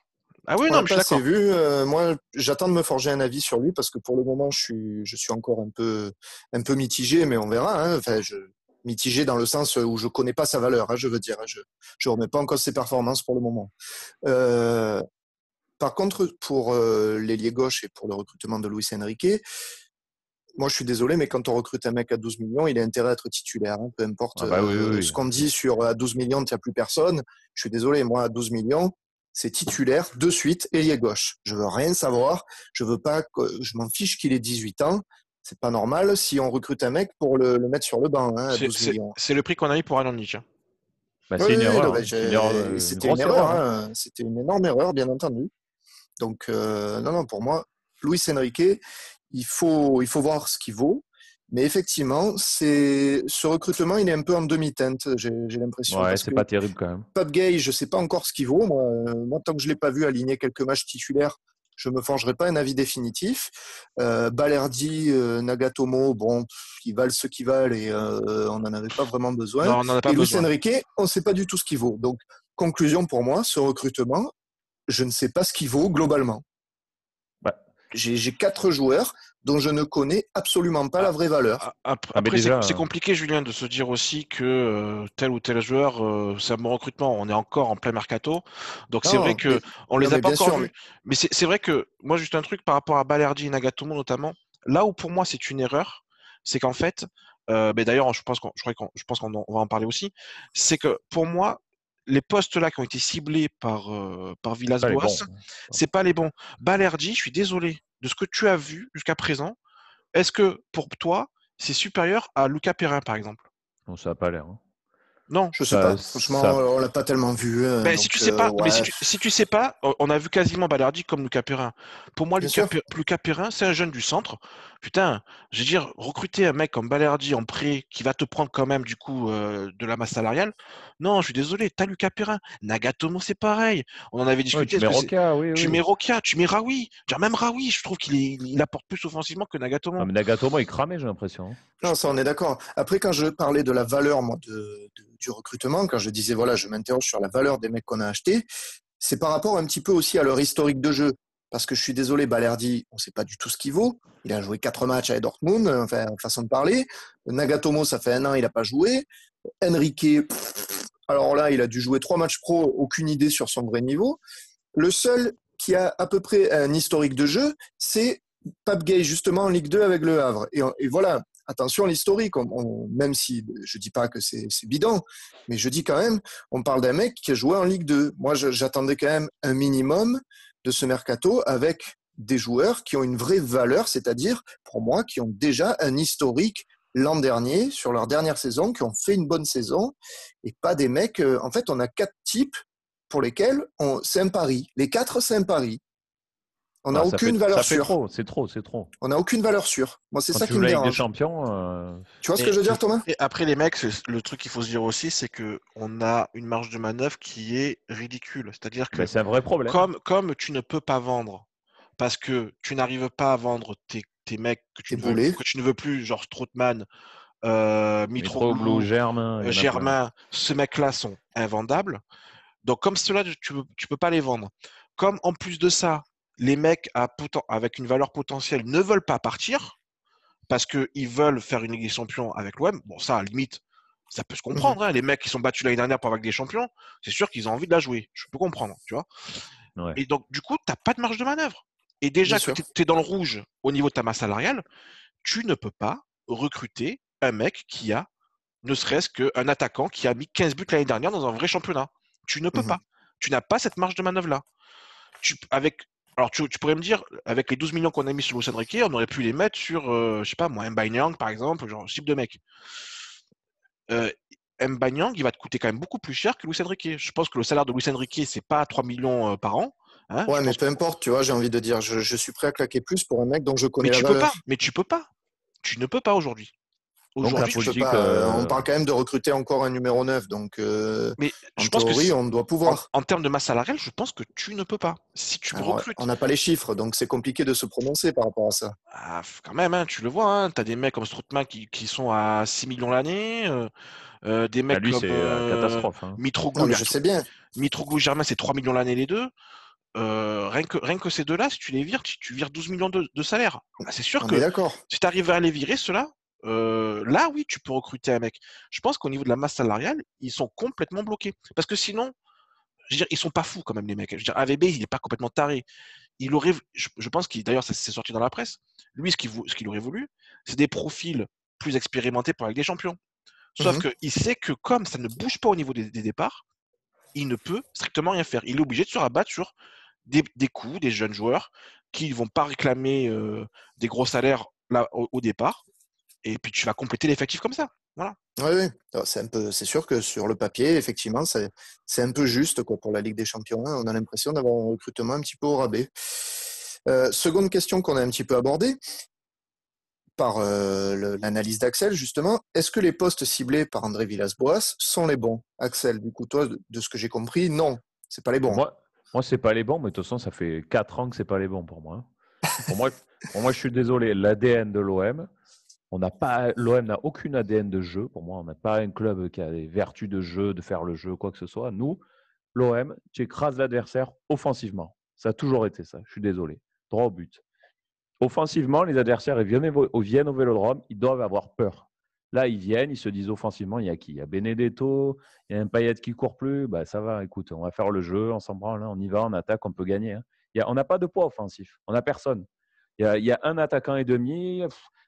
Ah oui, non, je suis. Vu. Euh, moi, j'attends de me forger un avis sur lui parce que pour le moment, je suis, je suis encore un peu, un peu mitigé, mais on verra. Hein. Enfin, je, mitigé dans le sens où je connais pas sa valeur, hein, je veux dire. Hein, je ne remets pas en cause ses performances pour le moment. Euh, par contre, pour euh, l'ailier gauche et pour le recrutement de Luis Enrique, moi je suis désolé, mais quand on recrute un mec à 12 millions, il a intérêt à être titulaire. Hein, peu importe ah bah euh, ce qu'on dit sur à 12 millions, il n'y a plus personne. Je suis désolé, moi à 12 millions, c'est titulaire de suite, ailier gauche. Je veux rien savoir. Je veux pas, je m'en fiche qu'il ait 18 ans c'est pas normal si on recrute un mec pour le, mettre sur le banc. Hein, c'est le prix qu'on a eu pour Alan Nietzsche. Bah, c'est une, erreur. C'était une, erreur. Hein. C'était une énorme erreur, bien entendu. Donc, euh, non, non, pour moi, Luis Enrique, il faut, il faut voir ce qu'il vaut. Mais effectivement, c'est ce recrutement, il est un peu en demi-teinte, j'ai l'impression. Ouais, c'est pas terrible quand même. Pape Gay, je sais pas encore ce qu'il vaut. Moi, moi, tant que je l'ai pas vu aligner quelques matchs titulaires, je me forgerai pas un avis définitif. Euh, Balerdi, euh, Nagatomo, bon, ils valent ce qu'ils valent et euh, on n'en avait pas vraiment besoin. Non, on en a pas et Luis Enrique, on ne sait pas du tout ce qu'il vaut. Donc, conclusion pour moi, ce recrutement, je ne sais pas ce qu'il vaut globalement. Bah. J'ai quatre joueurs dont je ne connais absolument pas la vraie valeur. Après, ah, c'est compliqué, Julien, de se dire aussi que euh, tel ou tel joueur, euh, c'est un bon recrutement. On est encore en plein mercato. Donc c'est vrai que on les a pas encore vus. Mais, c'est vrai que moi, juste un truc par rapport à Balerdi et Nagatomo notamment, là où pour moi c'est une erreur, c'est qu'en fait, euh, d'ailleurs, je pense qu'on je pense qu'on va en parler aussi, c'est que pour moi, les postes là qui ont été ciblés par, par Villas-Boas, c'est pas les bons. Balerdi, je suis désolé, de ce que tu as vu jusqu'à présent, est-ce que pour toi, c'est supérieur à Lucas Perrin, par exemple? Non, ça n'a pas l'air. Hein. Non. Je sais pas. Franchement, on l'a pas tellement vu. Euh, ben, si tu sais pas, mais si tu, si tu, sais pas, on a vu quasiment Balardi comme Lucas Perrin. Pour moi, Lucas, Lucas Perrin, c'est un jeune du centre. Putain, je veux dire, recruter un mec comme Balardi en prêt qui va te prendre quand même du coup euh, de la masse salariale. Non, je suis désolé, t'as Lucas Perrin. Nagatomo, c'est pareil. On en avait discuté. tu mets Roca, oui, Tu mets Roca, tu mets Raoui. Même Raoui, je trouve qu'il il apporte plus offensivement que Nagatomo. Ah, mais Nagatomo, il cramait, j'ai l'impression. Hein. Non, ça, on est d'accord. Après, quand je parlais de la valeur moi, de, du recrutement, quand je disais, voilà, je m'interroge sur la valeur des mecs qu'on a achetés, c'est par rapport un petit peu aussi à leur historique de jeu. Parce que je suis désolé, Balerdi, on ne sait pas du tout ce qu'il vaut. Il a joué quatre matchs à Dortmund, enfin, façon de parler. Nagatomo, ça fait un an, il n'a pas joué. Enrique, alors là, il a dû jouer trois matchs pro, aucune idée sur son vrai niveau. Le seul qui a à peu près un historique de jeu, c'est Pape justement, en Ligue 2 avec le Havre. Et, voilà, attention à l'historique, même si je dis pas que c'est bidon, mais je dis quand même, on parle d'un mec qui a joué en Ligue 2. Moi, j'attendais quand même un minimum de ce mercato avec des joueurs qui ont une vraie valeur, c'est-à-dire, pour moi, qui ont déjà un historique l'an dernier, sur leur dernière saison, qui ont fait une bonne saison, et pas des mecs. Euh, en fait, on a quatre types pour lesquels c'est un pari. Les quatre, c'est un pari. On n'a ah, aucune valeur sûre. C'est trop, c'est trop. On n'a aucune valeur sûre. Moi, c'est ça qui me dérange. Des champions. Euh, tu vois ce que je veux dire, Thomas? et Après, les mecs, le truc qu'il faut se dire aussi, c'est que on a une marge de manœuvre qui est ridicule. C'est-à-dire que c'est un vrai problème. Comme, comme tu ne peux pas vendre parce que tu n'arrives pas à vendre tes, tes mecs que tu, ne veux, que tu ne veux plus, genre Strootman, euh, Mitroglou, Germain, euh, Germain, ces mecs-là sont invendables. Donc, comme cela, tu ne peux pas les vendre. Comme en plus de ça, les mecs avec une valeur potentielle ne veulent pas partir parce qu'ils veulent faire une Ligue des Champions avec l'OM. Bon, ça, à limite, ça peut se comprendre. Mhm. Hein. Les mecs qui sont battus l'année dernière pour la Ligue des Champions, c'est sûr qu'ils ont envie de la jouer. Je peux comprendre, tu vois. Et donc, du coup, tu n'as pas de marge de manœuvre. Et déjà que tu es dans le rouge au niveau de ta masse salariale, tu ne peux pas recruter un mec qui a, ne serait-ce qu'un attaquant qui a mis 15 buts l'année dernière dans un vrai championnat. Tu ne peux mhm. pas. Tu n'as pas cette marge de manœuvre-là. avec alors, tu, pourrais me dire, avec les 12 millions qu'on a mis sur Luis Enrique, on aurait pu les mettre sur, euh, je sais pas moi, Mbanyang, par exemple, genre ce type de mec. Euh, Mbanyang, il va te coûter quand même beaucoup plus cher que Luis Enrique. Je pense que le salaire de Luis Enrique, c'est pas 3 millions euh, par an. Hein. ouais, mais peu importe, tu vois, j'ai envie de dire, je, suis prêt à claquer plus pour un mec dont je connais mais tu peux pas, mais tu peux pas. Tu ne peux pas aujourd'hui. Donc euh, on parle quand même de recruter encore un numéro 9. Donc, euh, mais en je pense que on doit pouvoir. En, termes de masse salariale, je pense que tu ne peux pas. Si tu recrutes. On n'a pas les chiffres, donc c'est compliqué de se prononcer par rapport à ça. Ah, quand même, hein, tu le vois. Hein, tu as des mecs comme Stroutman qui, qui sont à 6 millions l'année. Euh, des mecs bah, lui, comme catastrophe, hein. Mitroglou, je sais bien. Mitroglou Germain, c'est 3 millions l'année les deux. rien, que, rien que ces deux-là, si tu les vires, tu, vires 12 millions de, salaire. Bah, c'est sûr que si tu arrives à les virer, ceux-là, là, oui, tu peux recruter un mec. Je pense qu'au niveau de la masse salariale, ils sont complètement bloqués. Parce que sinon, je veux dire, ils sont pas fous quand même, les mecs. Je veux dire, AVB, il n'est pas complètement taré. Il aurait, je, pense qu'il, d'ailleurs, ça s'est sorti dans la presse. Lui, ce qu'il, ce qu'il aurait voulu, c'est des profils plus expérimentés pour avec des champions. Sauf mmh qu'il sait que comme ça ne bouge pas au niveau des, départs, il ne peut strictement rien faire. Il est obligé de se rabattre sur des, des coups, des jeunes joueurs qui ne vont pas réclamer des gros salaires là, au départ et puis tu vas compléter l'effectif comme ça. Voilà. Oui, oui. C'est un peu, c'est sûr que sur le papier, effectivement, c'est, c'est un peu juste quoi, pour la Ligue des Champions. On a l'impression d'avoir un recrutement un petit peu au rabais. Euh, seconde question qu'on a un petit peu abordée par euh, l'analyse d'Axel, justement. Est-ce que les postes ciblés par André Villas-Boas sont les bons? Axel, du coup, toi, de, ce que j'ai compris, non, c'est pas les bons. Moi, moi c'est pas les bons, mais de toute façon, ça fait 4 ans que c'est pas les bons pour moi. Hein. pour moi, pour moi, je suis désolé. L'ADN de l'OM, on n'a pas, l'OM n'a aucune ADN de jeu. Pour moi, on n'a pas un club qui a des vertus de jeu, de faire le jeu, quoi que ce soit. Nous, l'OM, tu écrases l'adversaire offensivement. Ça a toujours été ça. Je suis désolé. Droit au but. Offensivement, les adversaires viennent, au vélodrome, ils doivent avoir peur. Là, ils viennent, ils se disent offensivement, il y a qui? Il y a Benedetto, il y a un Payet qui court plus. Bah, ça va, écoute, on va faire le jeu, on s'en branle, on y va, on attaque, on peut gagner. Hein. on n'a pas de poids offensif, on n'a personne. Il y, a, il y, a, un attaquant et demi.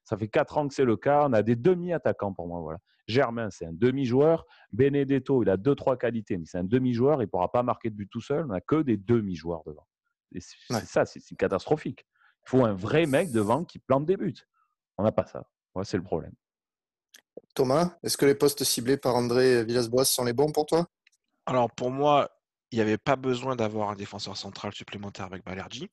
Ça fait quatre ans que c'est le cas. On a des demi-attaquants pour moi. Voilà. Germain, c'est un demi-joueur. Benedetto, il a deux, trois qualités, mais c'est un demi-joueur. Il ne pourra pas marquer de but tout seul. On n'a que des demi-joueurs devant. C'est ça, c'est catastrophique. Il faut un vrai mec devant qui plante des buts. On n'a pas ça. c'est le problème. Thomas, est-ce que les postes ciblés par André Villas-Boas sont les bons pour toi? Alors pour moi, il n'y avait pas besoin d'avoir un défenseur central supplémentaire avec Balerdi.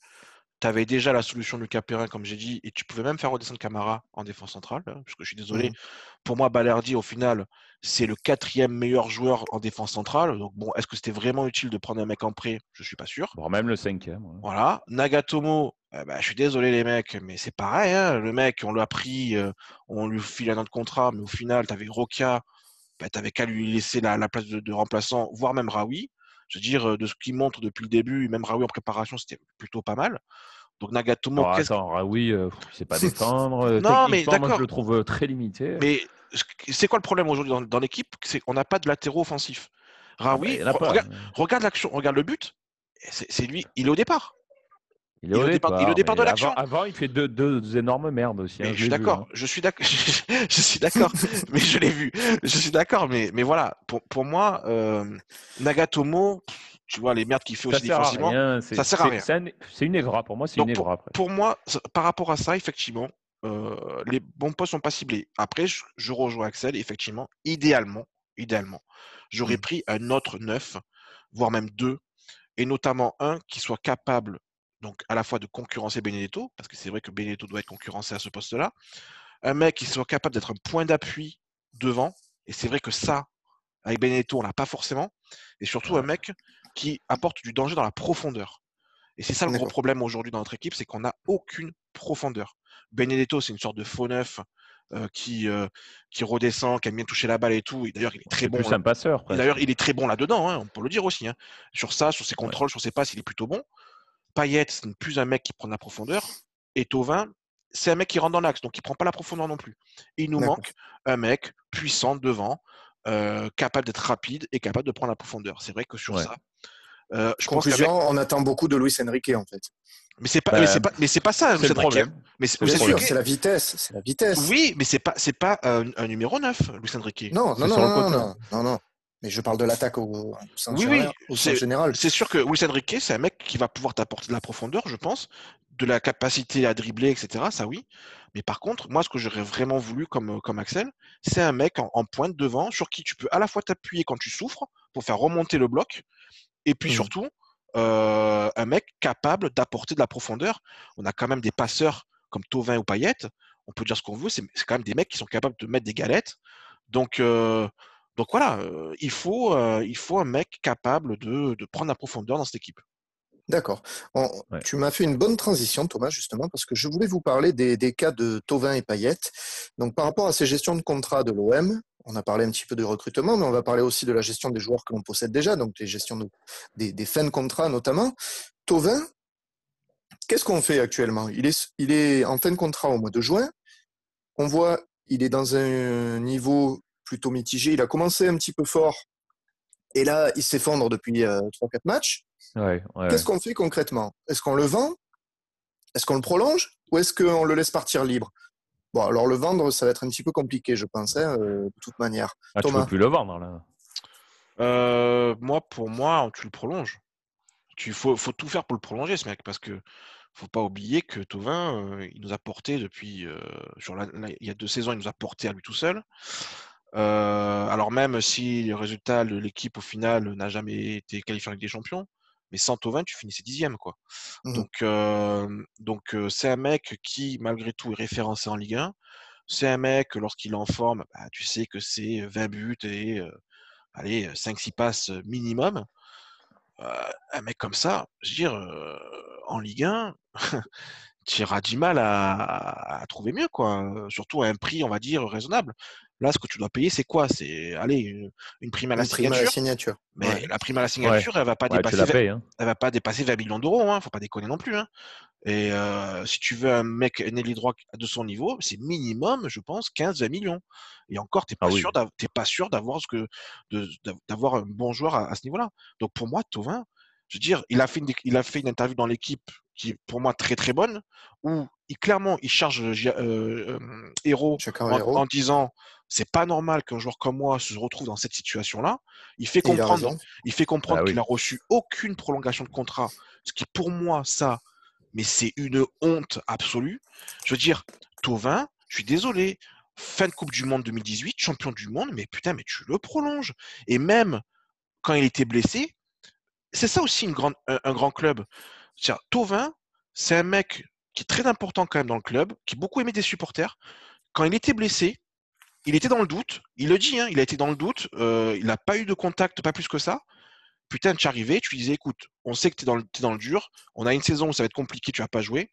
Tu avais déjà la solution Lucas Perrin, comme j'ai dit, et tu pouvais même faire redescendre Camara en défense centrale, hein, parce que je suis désolé. Mmh. Pour moi, Balerdi, au final, c'est le quatrième meilleur joueur en défense centrale. Donc bon, est-ce que c'était vraiment utile de prendre un mec en prêt? Je ne suis pas sûr. Voire même le cinquième. Voilà. Nagatomo, eh ben, je suis désolé les mecs, mais c'est pareil. Hein. Le mec, on l'a pris, euh, on lui file un autre contrat, mais au final, tu avais Roca, bah, tu n'avais qu'à lui laisser la, place de, remplaçant, voire même Raoui. Je veux dire, de ce qu'il montre depuis le début, même Raoui en préparation, c'était plutôt pas mal. Donc Nagatomo. Oh, attends, Raoui, euh, sait pas défendre. non, mais d'accord. Moi, je le trouve très limité. Mais c'est quoi le problème aujourd'hui dans, l'équipe? C'est qu'on n'a pas de latéraux offensifs. Ah, Raoui, bah, regarde, l'action, regarde le but. C'est lui, il est au départ. Il est, départ, il est au départ de l'action. Avant, il fait deux, deux, énormes merdes aussi. Hein, <laughs> je, suis d'accord, je suis d'accord. je suis d'accord. mais je l'ai vu. Je suis d'accord. Mais, mais voilà, pour, pour moi, euh, Nagatomo, tu vois, les merdes qu'il fait aussi défensivement, ça sert à rien. C'est une évra, pour moi, c'est une évra. Pour, moi, par rapport à ça, effectivement, euh, les bons postes sont pas ciblés. Après, je, rejoins Axel, effectivement, idéalement, idéalement, j'aurais mmh. pris un autre neuf, voire même deux, et notamment un qui soit capable, donc à la fois de concurrencer Benedetto, parce que c'est vrai que Benedetto doit être concurrencé à ce poste-là, un mec qui soit capable d'être un point d'appui devant, et c'est vrai que ça, avec Benedetto, on l'a pas forcément, et surtout un mec qui apporte du danger dans la profondeur. Et c'est ça le gros problème aujourd'hui dans notre équipe, c'est qu'on n'a aucune profondeur. Benedetto, c'est une sorte de faux neuf euh, qui, euh, qui redescend, qui aime bien toucher la balle et tout. D'ailleurs, il est très bon. Plus un passeur. D'ailleurs, il est très bon là-dedans, hein, on peut le dire aussi. Hein. Sur ça, sur ses contrôles, sur ses passes, il est plutôt bon. Payet, c'est plus un mec qui prend de la profondeur. Et Tovin, c'est un mec qui rentre dans l'axe, donc il prend pas la profondeur non plus. il nous manque un mec puissant devant, euh, capable d'être rapide et capable de prendre la profondeur. C'est vrai que sur ça, euh, je Conclusion, on attend beaucoup de Luis Enrique en fait. Mais c'est pas, mais c'est bah, pas, mais c'est pas ça. C'est le problème. Mais c'est c'est la vitesse, c'est la vitesse. Oui, mais c'est pas, c'est pas un, numéro 9, Luis Enrique. Non, non, non, non, non, non, Mais je parle de l'attaque au, sens oui, oui, au général. C'est sûr que Luis Enrique, c'est un mec qui va pouvoir t'apporter de la profondeur, je pense, de la capacité à dribbler, etc. Ça oui. Mais par contre, moi, ce que j'aurais vraiment voulu comme, comme Axel, c'est un mec en, pointe devant sur qui tu peux à la fois t'appuyer quand tu souffres pour faire remonter le bloc, et puis mmh. surtout, euh, un mec capable d'apporter de la profondeur. On a quand même des passeurs comme Tovin ou Payet. On peut dire ce qu'on veut, c'est quand même des mecs qui sont capables de mettre des galettes. Donc, euh, donc voilà, euh, il, faut, il faut un mec capable de, de prendre la profondeur dans cette équipe. D'accord. Tu m'as fait une bonne transition, Thomas, justement, parce que je voulais vous parler des, cas de Tovin et Payet. Donc, par rapport à ces gestions de contrat de l'OM, on a parlé un petit peu de recrutement, mais on va parler aussi de la gestion des joueurs que l'on possède déjà, donc des gestions des, fins de contrat notamment. Tovin, qu'est-ce qu'on fait actuellement? Il est, il est en fin de contrat au mois de juin. On voit, il est dans un niveau plutôt mitigé. Il a commencé un petit peu fort, et là, il s'effondre depuis 3-4 euh, matchs. Qu'est-ce qu'on fait concrètement? Est-ce qu'on le vend? Est-ce qu'on le prolonge? Ou est-ce qu'on le laisse partir libre? Bon, alors le vendre, ça va être un petit peu compliqué, je pense, hein, euh, de toute manière. Ah, tu ne peux plus le vendre, là. Euh, moi, pour moi, tu le prolonges. Il faut, faut, tout faire pour le prolonger, ce mec, parce que faut pas oublier que Tovin, euh, il nous a porté depuis, sur il y a deux saisons, il nous a porté à lui tout seul. Alors même si le résultat de l'équipe au final n'a jamais été qualifié avec des champions, mais sans Tovin, tu finissais dixième. Quoi. Mmh donc, donc c'est un mec qui, malgré tout, est référencé en Ligue 1. C'est un mec, lorsqu'il est en forme, bah, tu sais que c'est 20 buts et allez, 5-6 passes minimum. un mec comme ça, je veux dire, en Ligue 1, <laughs> tu auras du mal à, trouver mieux, quoi. Surtout à un prix, on va dire, raisonnable. Là, ce que tu dois payer, c'est quoi? C'est allez, une, prime à la signature. Mais la prime à la signature, elle va pas dépasser. Hein. Elle va pas dépasser 20 millions d'euros. Hein. Faut pas déconner non plus. Hein. Et euh, si tu veux un mec, un ailier droit de son niveau, c'est minimum, je pense, 15-20 millions. Et encore, tu n'es pas, sûr pas sûr d'avoir ce que, d'avoir un bon joueur à, ce niveau-là. Donc pour moi, Tovin, je veux dire, il a fait une, il a fait une interview dans l'équipe qui est pour moi très très bonne, où il, clairement il charge euh, euh, Héros en, disant c'est pas normal qu'un joueur comme moi se retrouve dans cette situation-là. Il fait comprendre, il, fait comprendre bah qu'il n'a reçu aucune prolongation de contrat, ce qui pour moi ça, mais c'est une honte absolue. Je veux dire, Tovin, je suis désolé, fin de Coupe du Monde 2018, champion du monde, mais putain, mais tu le prolonges. Et même quand il était blessé, c'est ça aussi une grande, un, grand club. Tovin, c'est un mec qui est très important quand même dans le club, qui beaucoup aimé des supporters. Quand il était blessé, il était dans le doute. Il le dit, hein, il a été dans le doute. Euh, il n'a pas eu de contact, pas plus que ça. Putain, tu arrivais, tu lui disais, écoute, on sait que tu es, es, dans le dur. On a une saison où ça va être compliqué, tu vas pas jouer.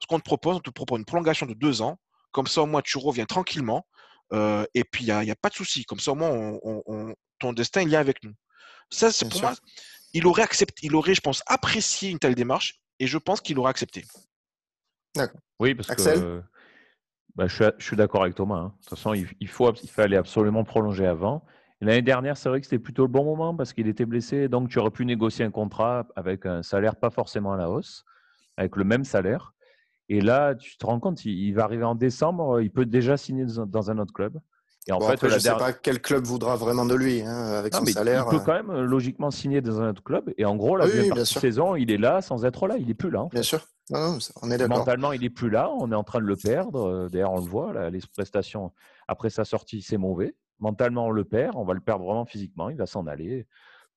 Ce qu'on te propose, on te propose une prolongation de deux ans. Comme ça, au moins, tu reviens tranquillement. Euh, et puis, il n'y a, pas de souci. Comme ça, au moins, on, ton destin, il est avec nous. Ça, c'est pour moi, il aurait accepté, il aurait, je pense, apprécié une telle démarche et je pense qu'il aurait accepté. D'accord. Oui, parce que bah, je suis, d'accord avec Thomas. Hein. De toute façon, il, faut, il fallait absolument prolonger avant. L'année dernière, c'est vrai que c'était plutôt le bon moment parce qu'il était blessé. Donc, tu aurais pu négocier un contrat avec un salaire pas forcément à la hausse, avec le même salaire. Et là, tu te rends compte, il, va arriver en décembre, il peut déjà signer dans un autre club. Et en fait, je ne sais pas quel club voudra vraiment de lui hein, avec son salaire. Il peut euh. quand même euh, logiquement signer dans un autre club. Et en gros, la deuxième saison, il est là sans être là. Il n'est plus là. Bien sûr. on est Mentalement, il n'est plus là. On est en train de le perdre. Euh, d'ailleurs, on le voit. les prestations après sa sortie, c'est mauvais. Mentalement, on le perd. On va le perdre vraiment physiquement. Il va s'en aller.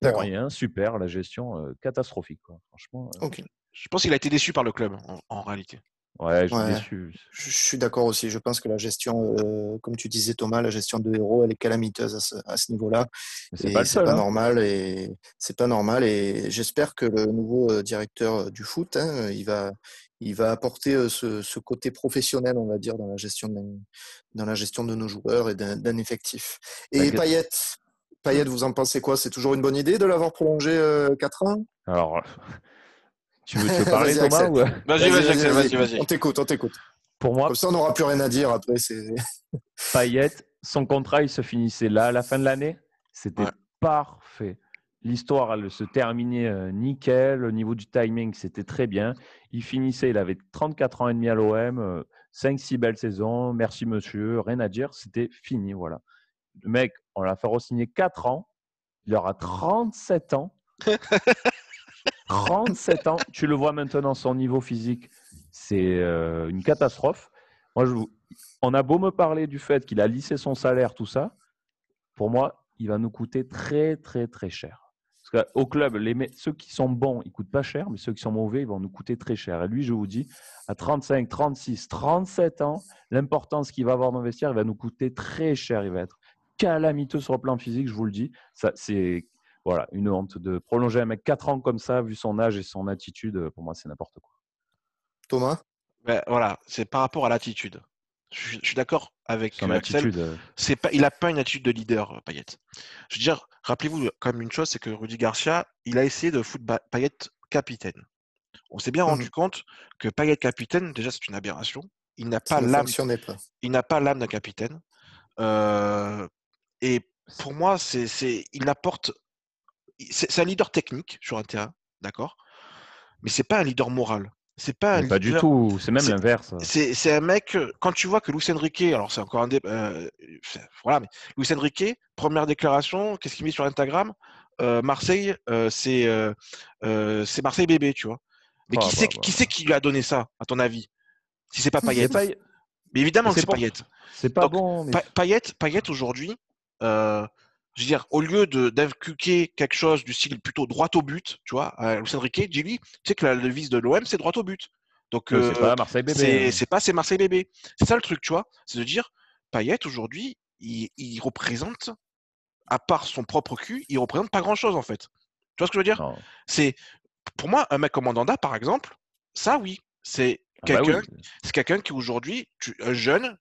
Pour rien. Super. La gestion catastrophique. Franchement. Je pense qu'il a été déçu par le club en réalité. Ouais, je suis d'accord aussi. Je pense que la gestion, euh, comme tu disais Thomas, la gestion de héros, elle est calamiteuse à ce, niveau-là. C'est pas, pas hein. normal et c'est pas normal. Et j'espère que le nouveau euh, directeur du foot, hein, il va, il va apporter euh, ce, côté professionnel, on va dire, dans la gestion de, dans la gestion de nos joueurs et d'un effectif. Et Payet, Payet, vous en pensez quoi? C'est toujours une bonne idée de l'avoir prolongé 4 ans? Alors. Tu veux te <laughs> parler, Thomas Vas-y, vas-y, vas-y, vas-y. On t'écoute, on t'écoute. Pour moi, Comme ça, on n'aura plus rien à dire après. <laughs> Payet, son contrat, il se finissait là à la fin de l'année. C'était parfait. L'histoire, elle se terminait euh, nickel. Au niveau du timing, c'était très bien. Il finissait, il avait 34 ans et demi à l'OM, 5-6 euh, belles saisons. Merci monsieur, rien à dire. C'était fini, voilà. Le mec, on l'a fait re-signer 4 ans. Il aura 37 ans. <laughs> 37 ans. Tu le vois maintenant, son niveau physique, c'est euh, une catastrophe. Moi, je, on a beau me parler du fait qu'il a lissé son salaire, tout ça. Pour moi, il va nous coûter très, très, très cher. Parce qu'au club, les, ceux qui sont bons, ils coûtent pas cher, mais ceux qui sont mauvais, ils vont nous coûter très cher. Et lui, je vous dis, à 35, 36, 37 ans, l'importance qu'il va avoir vestiaire, il va nous coûter très cher. Il va être calamiteux sur le plan physique, je vous le dis. Ça, c'est voilà, une honte de prolonger un mec 4 ans comme ça, vu son âge et son attitude, pour moi, c'est n'importe quoi. Thomas? Ben, Voilà, c'est par rapport à l'attitude. Je, suis d'accord avec son attitude. Euh. C'est pas, il n'a pas une attitude de leader, euh, Payet. Je veux dire, rappelez-vous quand même une chose, c'est que Rudy Garcia, il a essayé de foutre Payet capitaine. On s'est bien mmh rendu compte que Payet capitaine, déjà, c'est une aberration. Il n'a pas l'âme. Il n'a pas l'âme d'un capitaine. Euh, et pour moi, c'est, il apporte c'est un leader technique sur un terrain, d'accord Mais c'est pas un leader moral. C'est pas Pas du tout, c'est même l'inverse. C'est un mec, quand tu vois que Luis Enrique, alors c'est encore un débat, euh, voilà, mais Luis Enrique, première déclaration, qu'est-ce qu'il met sur Instagram euh, Marseille, euh, c'est c'est Marseille bébé, tu vois. Mais qui, oh, c'est, bah, qui c'est qui lui a donné ça, à ton avis Si c'est pas Payet? Mais évidemment que c'est Payet. C'est pas bon. Mais... Payet, aujourd'hui, je veux dire, au lieu d'inculquer quelque chose du style plutôt droit au but, tu vois, à Luis Enrique, dis-lui, tu sais que la devise de l'OM, c'est droit au but. Donc, euh, c'est pas Marseille bébé. Hein. C'est pas c'est Marseille bébé. C'est ça le truc, tu vois. C'est de dire, Payet, aujourd'hui, il, représente, à part son propre cul, il représente pas grand-chose, en fait. Tu vois ce que je veux dire? C'est, pour moi, un mec comme Mandanda, par exemple, ça, oui. C'est ah bah quelqu'un c'est quelqu'un qui, aujourd'hui, un jeune,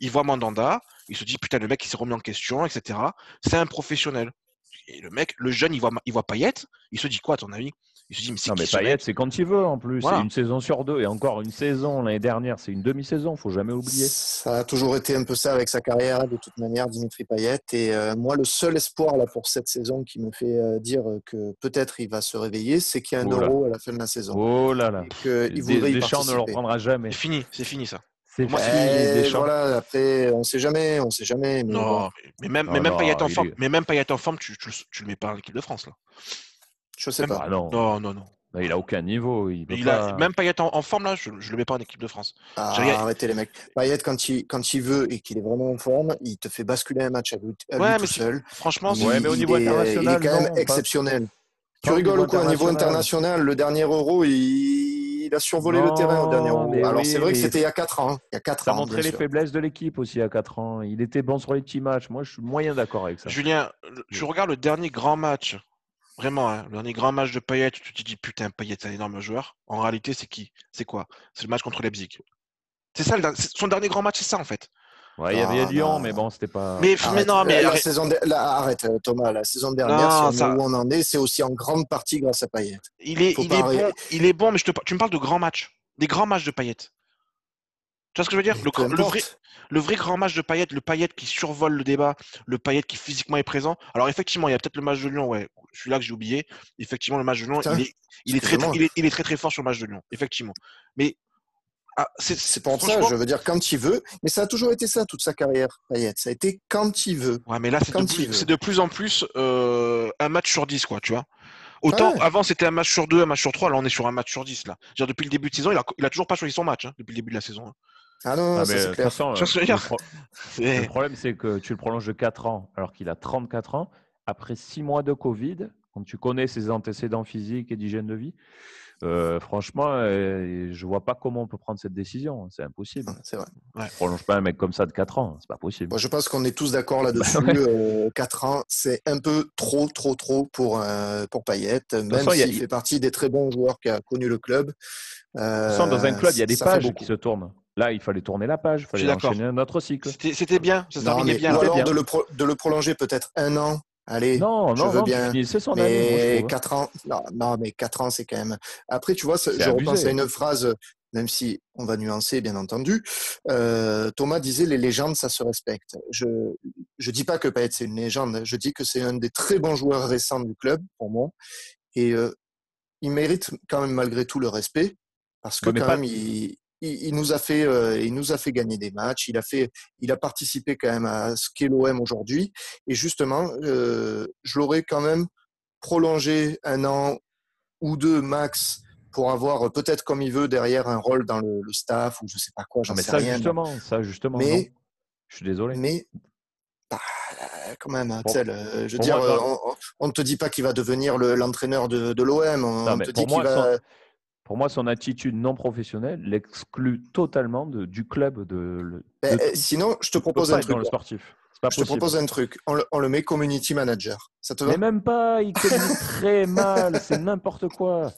il voit Mandanda, il se dit putain le mec il s'est remis en question, etc. C'est un professionnel. Et le mec, le jeune, il voit, il voit Payet, il se dit quoi à ton avis? Il se dit mais c'est Non mais Payet, c'est quand il veut en plus. C'est une saison sur deux et encore une saison l'année dernière, c'est une demi-saison, faut jamais oublier. Ça a toujours été un peu ça avec sa carrière de toute manière, Dimitri Payet. Et euh, moi, le seul espoir là pour cette saison qui me fait euh, dire que peut-être il va se réveiller, c'est qu'il y a un oh euro à la fin de la saison. Oh là là. Et il voudrait Deschamps ne le reprendra jamais. C'est fini, c'est fini ça. C'est eh, voilà, après, on sait jamais, on sait jamais. Mais non, mais même, mais même Payet en forme, mais même Payet en forme, tu, tu, tu, le mets pas en équipe de France là. Je sais pas. non. non, non, non. Il a aucun niveau. Il il a, même Payet en, forme, là, je ne le mets pas en équipe de France. Ah, arrêtez les mecs. Payet, quand il, quand il veut et qu'il est vraiment en forme, il te fait basculer un match à lui, tout seul. Franchement, ouais, mais au niveau international, il est quand même exceptionnel. Tu rigoles ou quoi Au niveau international, le dernier Euro, il, a survolé le terrain au dernier Euro. Alors c'est vrai que c'était il y a 4 ans. Il y a 4 ça montrait les faiblesses de l'équipe aussi il y a 4 ans. Il était bon sur les petits matchs. Moi, je suis moyen d'accord avec ça. Julien, tu regardes le dernier grand match Vraiment, hein, le dernier grand match de Payet, tu te dis putain, Payet, c'est un énorme joueur. En réalité, c'est qui? C'est quoi? C'est le match contre Leipzig. C'est ça, son dernier grand match, c'est ça en fait. Ouais, il y avait Lyon, mais bon, c'était pas. Mais, non, mais. La, saison arrête, euh, Thomas, la saison dernière, si on où on en est, c'est aussi en grande partie grâce à Payet. Il est, il est, bon, il est bon, mais je te... tu me parles de grands matchs. Des grands matchs de Payet. Tu vois ce que je veux dire? Le, vrai, le, vrai, grand match de Payet, le Payet qui survole le débat, le Payet qui physiquement est présent. Alors effectivement, il y a peut-être le match de Lyon, ouais, je suis là que j'ai oublié. Effectivement, le match de Lyon, il est, il, est très, il, est, très très fort sur le match de Lyon, effectivement. Mais ah, c'est pour ça, je veux dire quand il veut. Mais ça a toujours été ça toute sa carrière, Payet. Ça a été quand il veut. Ouais, mais là, c'est de, de, plus en plus euh, un match sur 10, quoi, tu vois. Autant avant c'était un match sur 2, un match sur 3, là on est sur un match sur 10 là. Dire, depuis le début de saison, il a, il a toujours pas choisi son match hein, depuis le début de la saison. Hein. Ah non, ah, c'est clair. Façon, <laughs> le, problème c'est que tu le prolonges de 4 ans alors qu'il a 34 ans après 6 mois de Covid quand tu connais ses antécédents physiques et d'hygiène de vie, euh, franchement, euh, je vois pas comment on peut prendre cette décision. C'est impossible. C'est vrai. Ouais. prolonge pas un mec comme ça de 4 ans. C'est pas possible. je pense qu'on est tous d'accord là-dessus. <laughs> euh, 4 ans, c'est un peu trop, trop, trop pour, euh, pour Payet. Même s'il fait partie des très bons joueurs qui a connu le club. Euh, dans un club, il y a des pages qui se tournent. Là, il fallait tourner la page, il fallait enchaîner un autre cycle. C'était bien, ça terminait bien. Ou alors De, le de le prolonger peut-être un an Allez, non, je veux bien. Son mais 4 ans, non, mais 4 ans, c'est quand même. Après, tu vois, je repense à une phrase, même si on va nuancer, bien entendu. Euh, Thomas disait les légendes, ça se respecte. Je je dis pas que Payet c'est une légende. Je dis que c'est un des très bons joueurs récents du club pour moi, et euh, il mérite quand même malgré tout le respect parce que quand même il, il, nous a fait, euh, il nous a fait gagner des matchs. Il a fait, il a participé quand même à ce qu'est l'OM aujourd'hui. Et justement, euh, je l'aurais quand même prolongé un an ou deux max pour avoir peut-être comme il veut derrière un rôle dans le, staff ou je sais pas quoi. J'en sais ça rien. Justement, ça justement. Mais je suis désolé. Mais bah, quand même, bon, euh, je veux dire, on, ne te dit pas qu'il va devenir l'entraîneur de, de l'OM. On, te dit qu'il va. Pour moi, son attitude non professionnelle l'exclut totalement de, du club. De, ben, eh, sinon, je te propose un truc. Dans le sportif. je te propose un truc. On le, met community manager. Ça te va? Mais même pas. Il communique <laughs> très mal. C'est n'importe quoi.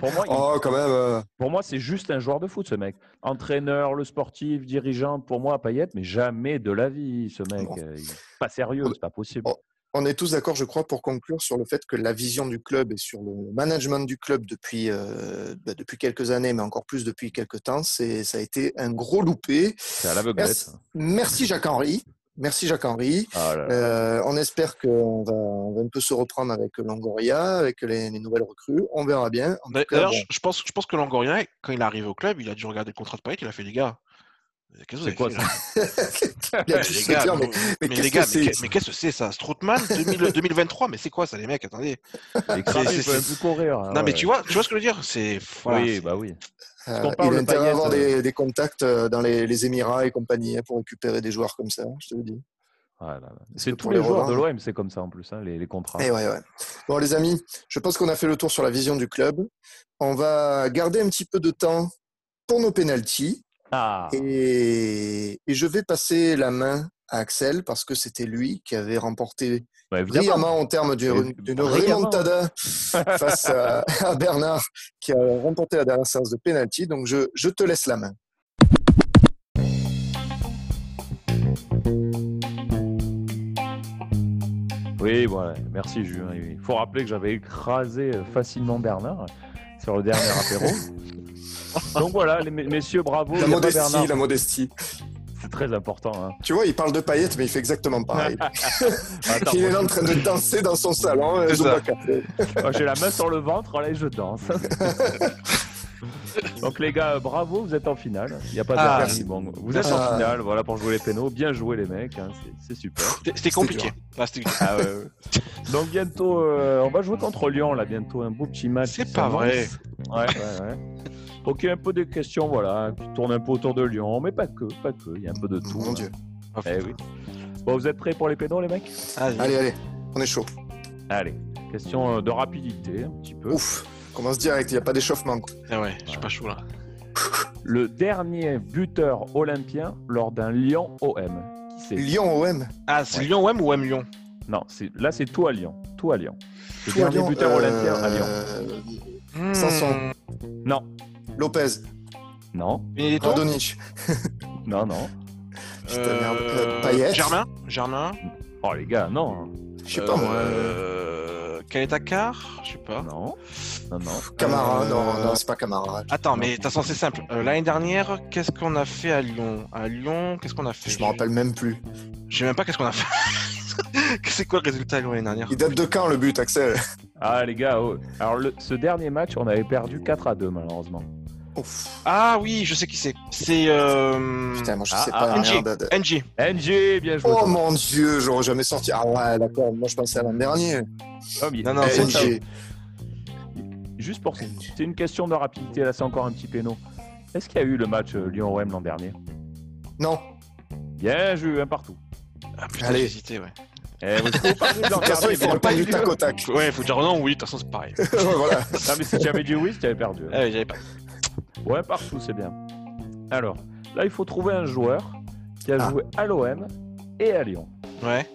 pour moi, oh, quand même. Euh. Pour moi, c'est juste un joueur de foot, ce mec. Entraîneur, le sportif, dirigeant, pour moi, Payet, mais jamais de la vie, ce mec. Euh, pas sérieux, c'est pas possible on est tous d'accord, je crois, pour conclure sur le fait que la vision du club et sur le management du club depuis, euh, bah, depuis quelques années, mais encore plus depuis quelques temps, c'est, ça a été un gros loupé. C'est à l'aveuglette. Merci, Jacques-Henri. Merci Jacques-Henri. Ah euh, on espère qu'on va, on va un peu se reprendre avec Longoria, avec les, nouvelles recrues. On verra bien. D'ailleurs, je, pense, je pense que Longoria, quand il est arrivé au club, il a dû regarder le contrat de Payet, il a fait les gars. C'est quoi ça <laughs> mais, qu'est-ce que c'est ça Stroutman 2023, <laughs> mais c'est quoi ça les mecs Attendez. C'est courir. Hein, non mais tu vois, tu vois ce que je veux dire C'est oui, bah oui. Euh, il a intérêt à avoir des, des, contacts euh, dans les, les, Émirats et compagnie hein, pour récupérer des joueurs comme ça, je te le dis. c'est tous les, joueurs de l'OM, c'est comme ça en plus, hein, les, les, contrats. Et eh ouais, ouais. Bon, les amis, je pense qu'on a fait le tour sur la vision du club. On va garder un petit peu de temps pour nos pénalties. Ah. Et, je vais passer la main à Axel parce que c'était lui qui avait remporté bah, brillamment en termes d'une remontada <laughs> face à, Bernard qui a remporté la dernière séance de penalty. Donc je, te laisse la main. Oui, voilà. merci Julien. Il faut rappeler que j'avais écrasé facilement Bernard sur le dernier <laughs> apéro. Donc voilà, les messieurs, bravo. La modestie, la modestie. C'est très important. Hein. Tu vois, il parle de paillettes, mais il fait exactement pareil. <laughs> <laughs> il est là en train de danser dans son salon. J'ai la main sur le ventre, allez, je danse. <laughs> Donc les gars, bravo, vous êtes en finale. Il n'y a pas de Ah, merci. Bon, vous êtes en Ah. finale, voilà pour jouer les pénaux. Bien joué les mecs, hein, c'est- super. C'était- compliqué. Ah, c'était- Ah. Donc bientôt, euh, on va jouer contre Lyon là, bientôt un beau petit match. C'est pas vrai. Ouais, ouais, ouais. Donc il y a un peu des questions, voilà, qui tournent un peu autour de Lyon, mais pas que, pas que. Il y a un peu de tout. Mon hein. Dieu. Eh oui. Bon, vous êtes prêts pour les pénaux les mecs? Allez. Allez, allez, on est chaud. Allez. Question euh, de rapidité un petit peu. Ouf, commence direct, il n'y a pas d'échauffement. quoi. Ah ouais, je suis pas chaud là. <laughs> Le dernier buteur olympien lors d'un Lyon OM. Qui c'est Lyon OM. Ah, c'est Ouais. Lyon OM ou OM Lyon Non, c'est là c'est tout à Lyon. Tout à Lyon. Le Tout à dernier Lyon, buteur euh, olympien à Lyon. Hmm. Sanson. Non, Lopez. non, Radonich. <laughs> non, non. Putain, merde. Euh, Payet. Germain? Germain? Oh les gars, non, Je sais pas moi. Kaletakar Je sais pas. non, non, non. Camara, Euh, non, non, c'est pas Camara. Attends, mais de toute façon, c'est simple. Euh, L'année dernière, qu'est-ce qu'on a fait à Lyon? À Lyon, qu'est-ce qu'on a fait? Je me rappelle même plus. Je sais même pas qu'est-ce qu'on a fait. <laughs> c'est quoi le résultat à Lyon l'année dernière? Il date de quand le but, Axel? Ah les gars, oh. alors le- ce dernier match, on avait perdu 4 à 2 malheureusement. Ouf. Ah oui, je sais qui c'est. C'est. Euh... Putain, moi je Ah, sais ah, pas. ah, NG. de- NG. NG, bien joué. Oh toi. mon dieu, j'aurais jamais sorti. Ah ouais, d'accord, moi je pensais à l'an dernier. Oh, mais- Non, non, Eh, c'est NG. Juste pour c'est une question de rapidité, là c'est encore un petit péno. Est-ce qu'il y a eu le match euh, Lyon-OM l'an dernier? Non. Bien joué, un partout. Ah putain, Allez. j'ai hésité, ouais. Eh, vous de toute façon, il faut mais répondre du pas tac au tac. Ouais, faut dire non, oui, de toute façon, c'est pareil. <laughs> voilà. Non mais si tu avais dit oui, tu avais perdu. Ouais, j'avais pas. Ouais, partout, c'est bien. Alors, là, il faut trouver un joueur qui a Ah. joué à l'OM et à Lyon. Ouais.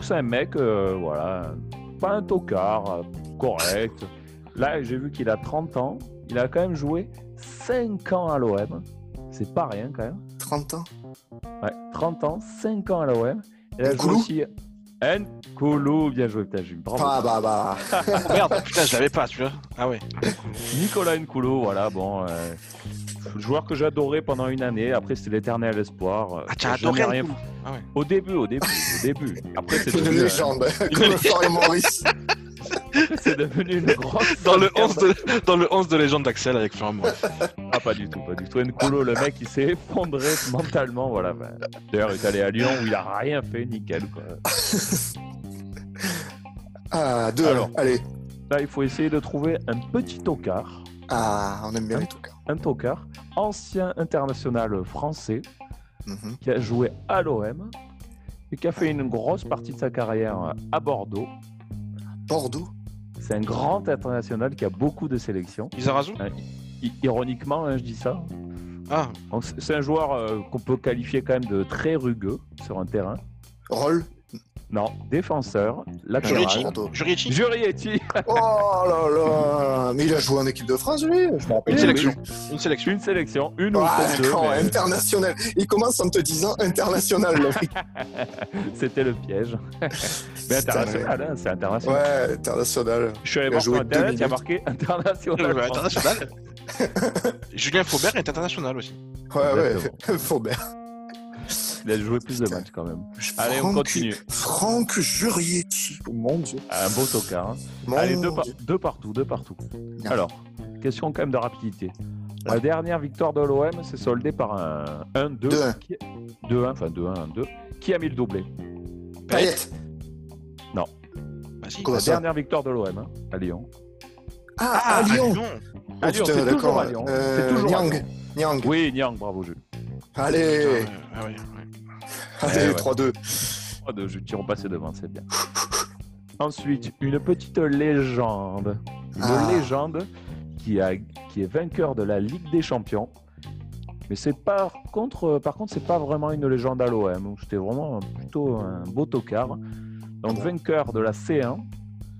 C'est un mec, euh, voilà, pas un tocard, euh, correct. Là, j'ai vu qu'il a 30 ans. Il a quand même joué 5 ans à l'OM. C'est pas rien quand même. 30 ans. Ouais, 30 ans, 5 ans à l'OM. Il a joué Nkoulou aussi. Nkoulou, bien joué, putain, Jules. Bravo. Ah bah bah. <laughs> Oh, merde, putain, je l'avais pas, tu vois. Ah ouais. Nicolas Nkoulou, voilà, bon. euh, joueur que j'adorais pendant une année. Après, c'était l'éternel espoir. Ah, tu as Jamais adoré rien. Ah ouais. Au début, au début, au début. <laughs> Après, c'est Une légende. Comme Florian Maurice. <laughs> c'est devenu une grosse. Dans le 11 de, dans le 11 de légende d'Axel avec Florent. Ah, pas du tout, pas du tout. Nkoulou, le mec, il s'est effondré mentalement. Voilà. ben, D'ailleurs, il est allé à Lyon où il a rien fait, nickel. Quoi. Ah, deux Alors. Allez. Là, il faut essayer de trouver un petit tocard. Ah, on aime bien les tocards. Un tocard, ancien international français, Mhm. qui a joué à l'OM et qui a fait une grosse partie de sa carrière à Bordeaux. Bordeaux. C'est un grand international qui a beaucoup de sélections. Izarazu I- ironiquement, hein, je dis ça. Ah, c'est- un joueur euh, qu'on peut qualifier quand même de très rugueux sur un terrain. Roll. Non, défenseur, latéral. Jurici Jurietti, Oh là là Mais il a joué en équipe de France, lui Je. Une Oui, sélection. oui. Une sélection. une sélection, une ou Ah, peut-être deux, mais international. Il commence en te disant international, <laughs> c'était le piège. <laughs> mais Putain, international, hein, c'est international. Ouais, international. Je suis allé Il a voir sur joué internet, il y a marqué <laughs> international. Ouais, international. <laughs> Julien Faubert est international aussi. Ouais, ouais. <laughs> Faubert. Il a joué plus de matchs quand même. Allez, on continue. Franck Jurietti. Oh mon dieu. Un beau tocard. hein. Allez, deux, par- deux partout, deux partout. Alors, question quand même de rapidité. La Ouais. dernière victoire de l'OM s'est soldée par un 1-2. 2-1. qui- 2-1, enfin 2-1, 1-2. Qui a mis le doublé? Payet. Comment La ça dernière victoire de l'OM hein, à Lyon. Ah, Ah, à Lyon. Oh, Lyon, putain, c'est toujours d'accord. à Lyon. Euh, C'est toujours à Nyang. Lyon. Nyang. Oui, Niang, bravo Jules. Allez, ah allez, Eh ouais. 3-2. Oh, de Jules, tirons passé devant, c'est bien. Ensuite, une petite légende. Une Ah. légende qui, a, qui est vainqueur de la Ligue des Champions. Mais c'est par contre, par contre, c'est pas vraiment une légende à l'OM. C'était vraiment plutôt un beau tocard. Donc Ah vainqueur de la C1,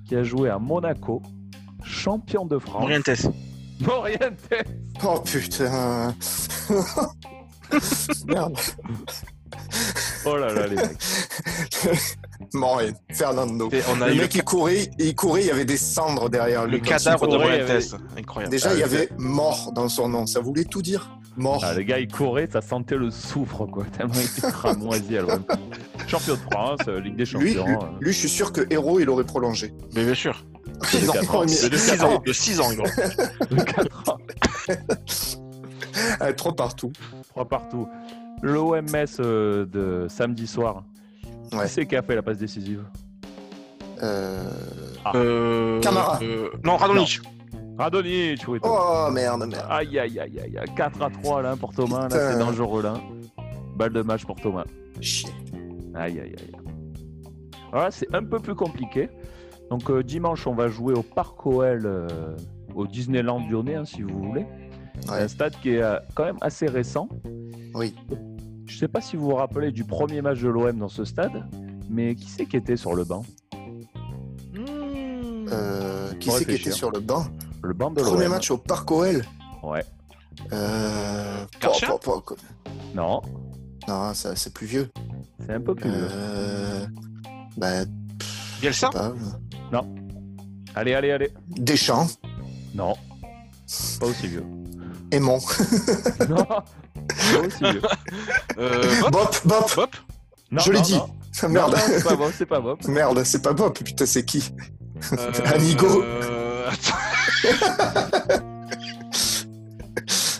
qui a joué à Monaco, champion de France. Morientes. Morientes. Oh putain. <laughs> Merde. Oh là là, les mecs. <laughs> Morin, Fernando. Et on a Le le, mec, il courait, il courait, il y avait des cendres derrière le lui. Il cadavre de Morientes. Incroyable. Déjà, Ah, il y le- avait mort dans son nom. Ça voulait tout dire. Mort. Ah, les gars, ils couraient, ça sentait le soufre, quoi. <laughs> Tellement il était cramoisi à l'OM. Champion de France, euh, Ligue des Champions. lui, euh. lui, je suis sûr que héros, il aurait prolongé. Mais bien sûr. <laughs> 6 ans. quatre ans. De 6 ans. De 6 ans, il. <laughs> De 4 ans. Ah, Trois partout. 3 partout. L'OMS euh, de samedi soir. Ouais. Qui c'est qui a fait la passe décisive? Euh, Euh, Camara. euh, non, Radonic. Radonic, oui. Oh merde, merde. Aïe, aïe, aïe, aïe, aïe. 4 à 3 là pour Thomas. Là, c'est dangereux là. Balle de match pour Thomas. Chier. Aïe, aïe, aïe. Voilà, c'est un peu plus compliqué. Donc euh, dimanche, on va jouer au Parc OL, euh, au Disneyland lyonnais, hein, si vous voulez. Ouais. Un stade qui est euh, quand même assez récent. Oui. Je ne sais pas si vous vous rappelez du premier match de l'OM dans ce stade, mais qui c'est qui était sur le banc? Mmh. Qui c'est qui était sur le banc? Le banc de Premier match au Parc OL. Ouais. Euh... Garcia po- po- po- Non, Non, ça, c'est plus vieux. c'est un peu plus vieux. Euh... Bah, Bielsa pas. Allez, allez, allez. Deschamps, Non, pas aussi vieux. Aimant. <laughs> non, pas aussi vieux. <laughs> euh, Bop Bop, Bop. Bop Non, Je l'ai non, dit. non. <laughs> Non, Merde. non, c'est pas Bob, c'est pas Bob. Merde, c'est pas Bop. Putain, c'est qui? Euh, Anigo. euh, <laughs>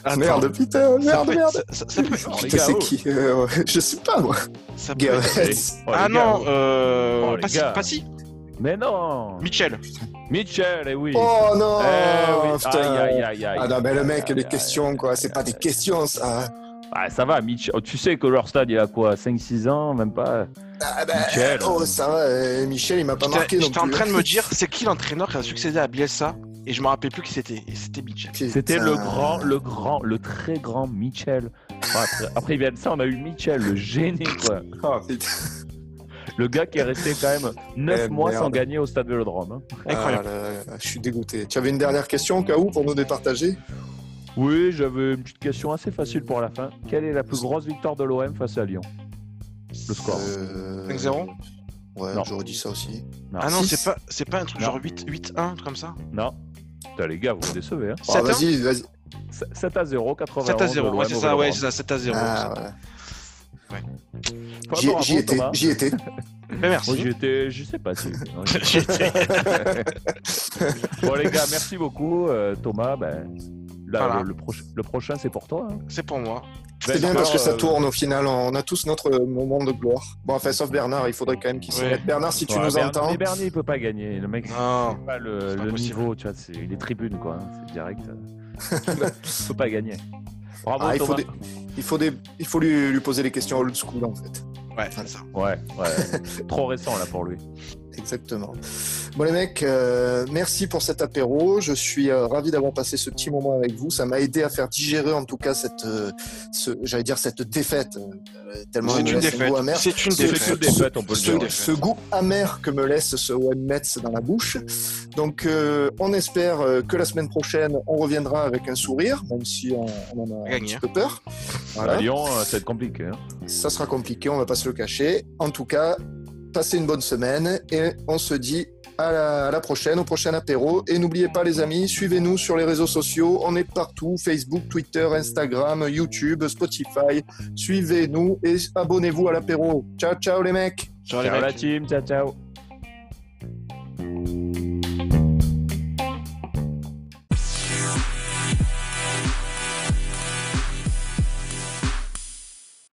attends. Merde, putain, merde, merde. ça- ça- ça peut- les Putain, gars, c'est qui Euh, Je sais pas, moi. ça peut-. Oh, Ah gars, non, oh. euh, Oh, gars. Passy, Mais non Mitchell. Mitchell, eh oui Oh non Eh oui. putain. Aïe, aïe, aïe, aïe. Ah non, mais le mec, Aïe, les questions, aïe, quoi. C'est pas aïe, des questions, ça. Ah, ça va, Mitch. oh, tu sais que leur stade, il a quoi 5-6 ans, même pas? Ah bah, Michel. Oh, ça va. euh, Michel, il m'a pas marqué non j'étais en train de me dire, <laughs> c'est qui l'entraîneur qui a succédé à Bielsa? Et je me rappelle plus qui c'était. Et c'était Mitchell. C'était le grand, le grand, le très grand Mitchell. Après, après, il vient de ça, on a eu Mitchell, le génie, quoi. Oh, putain. Le gars qui est resté quand même 9 Eh, mois merde. sans gagner au stade Vélodrome. hein. Incroyable. Ah là là, je suis dégoûté. Tu avais une dernière question au cas où pour nous départager? Oui, j'avais une petite question assez facile pour la fin. Quelle est la plus grosse victoire de l'OM face à Lyon? Le score. Euh, 5-0 Ouais, j'aurais dit ça aussi. Ah non, c'est pas, c'est pas un truc Non. genre 8, 8-1, un truc comme ça Non. Putain, les gars, vous me décevez. Hein. Ah, 7-1 vas-y, vas-y. 7 à 0, 91 7 à de 0, l'OM ouais, c'est au ça, ouais, c'est ça, 7 à 0. Ah, ouais. Pas J'y j'y étais, Thomas. j'y étais. Mais merci. Moi, j'étais, je sais pas si. <laughs> J'y étais. <laughs> bon, les gars, merci beaucoup. Euh, Thomas, ben, là, Voilà. le, le proche- le prochain, c'est pour toi. hein. C'est pour moi. C'est bien parce que ça Euh, tourne au final. On a tous notre moment de gloire. Bon, enfin, sauf Bernard, il faudrait quand même qu'il s'y Ouais. mette. Bernard, si tu Ouais, nous entends. Mais Bernier, il peut pas gagner. Le mec, Non. pas le, le niveau, tu vois, c'est les tribunes, quoi. C'est direct. <laughs> il peut pas gagner. Bravo, Ah, il, faut des- il, faut des... il faut lui, lui poser les questions old school, en fait. Ouais, c'est ça. Ouais, ouais. <laughs> Trop récent, là, pour lui. Exactement. Bon les mecs, euh, merci pour cet apéro. Je suis euh, ravi d'avoir passé ce petit moment avec vous. Ça m'a aidé à faire digérer en tout cas cette, euh, ce, j'allais dire cette défaite euh, tellement C'est une un défaite. goût amer. C'est une C'est- C'est une défaite. défaite, on peut le Ce, dire. ce goût amer que me laisse ce One Mets dans la bouche. Donc, euh, on espère euh, que la semaine prochaine, on reviendra avec un sourire, même si on, on en a un petit peu peur. Voilà. À Lyon, euh, ça va être compliqué. hein. Ça sera compliqué, on va pas se le cacher. En tout cas, passez une bonne semaine et on se dit à la, prochaine, au prochain apéro. Et n'oubliez pas les amis, suivez-nous sur les réseaux sociaux. On est partout, Facebook, Twitter, Instagram, YouTube, Spotify. Suivez-nous et abonnez-vous à l'apéro. Ciao, ciao les mecs. Ciao, ciao la team, ciao, ciao.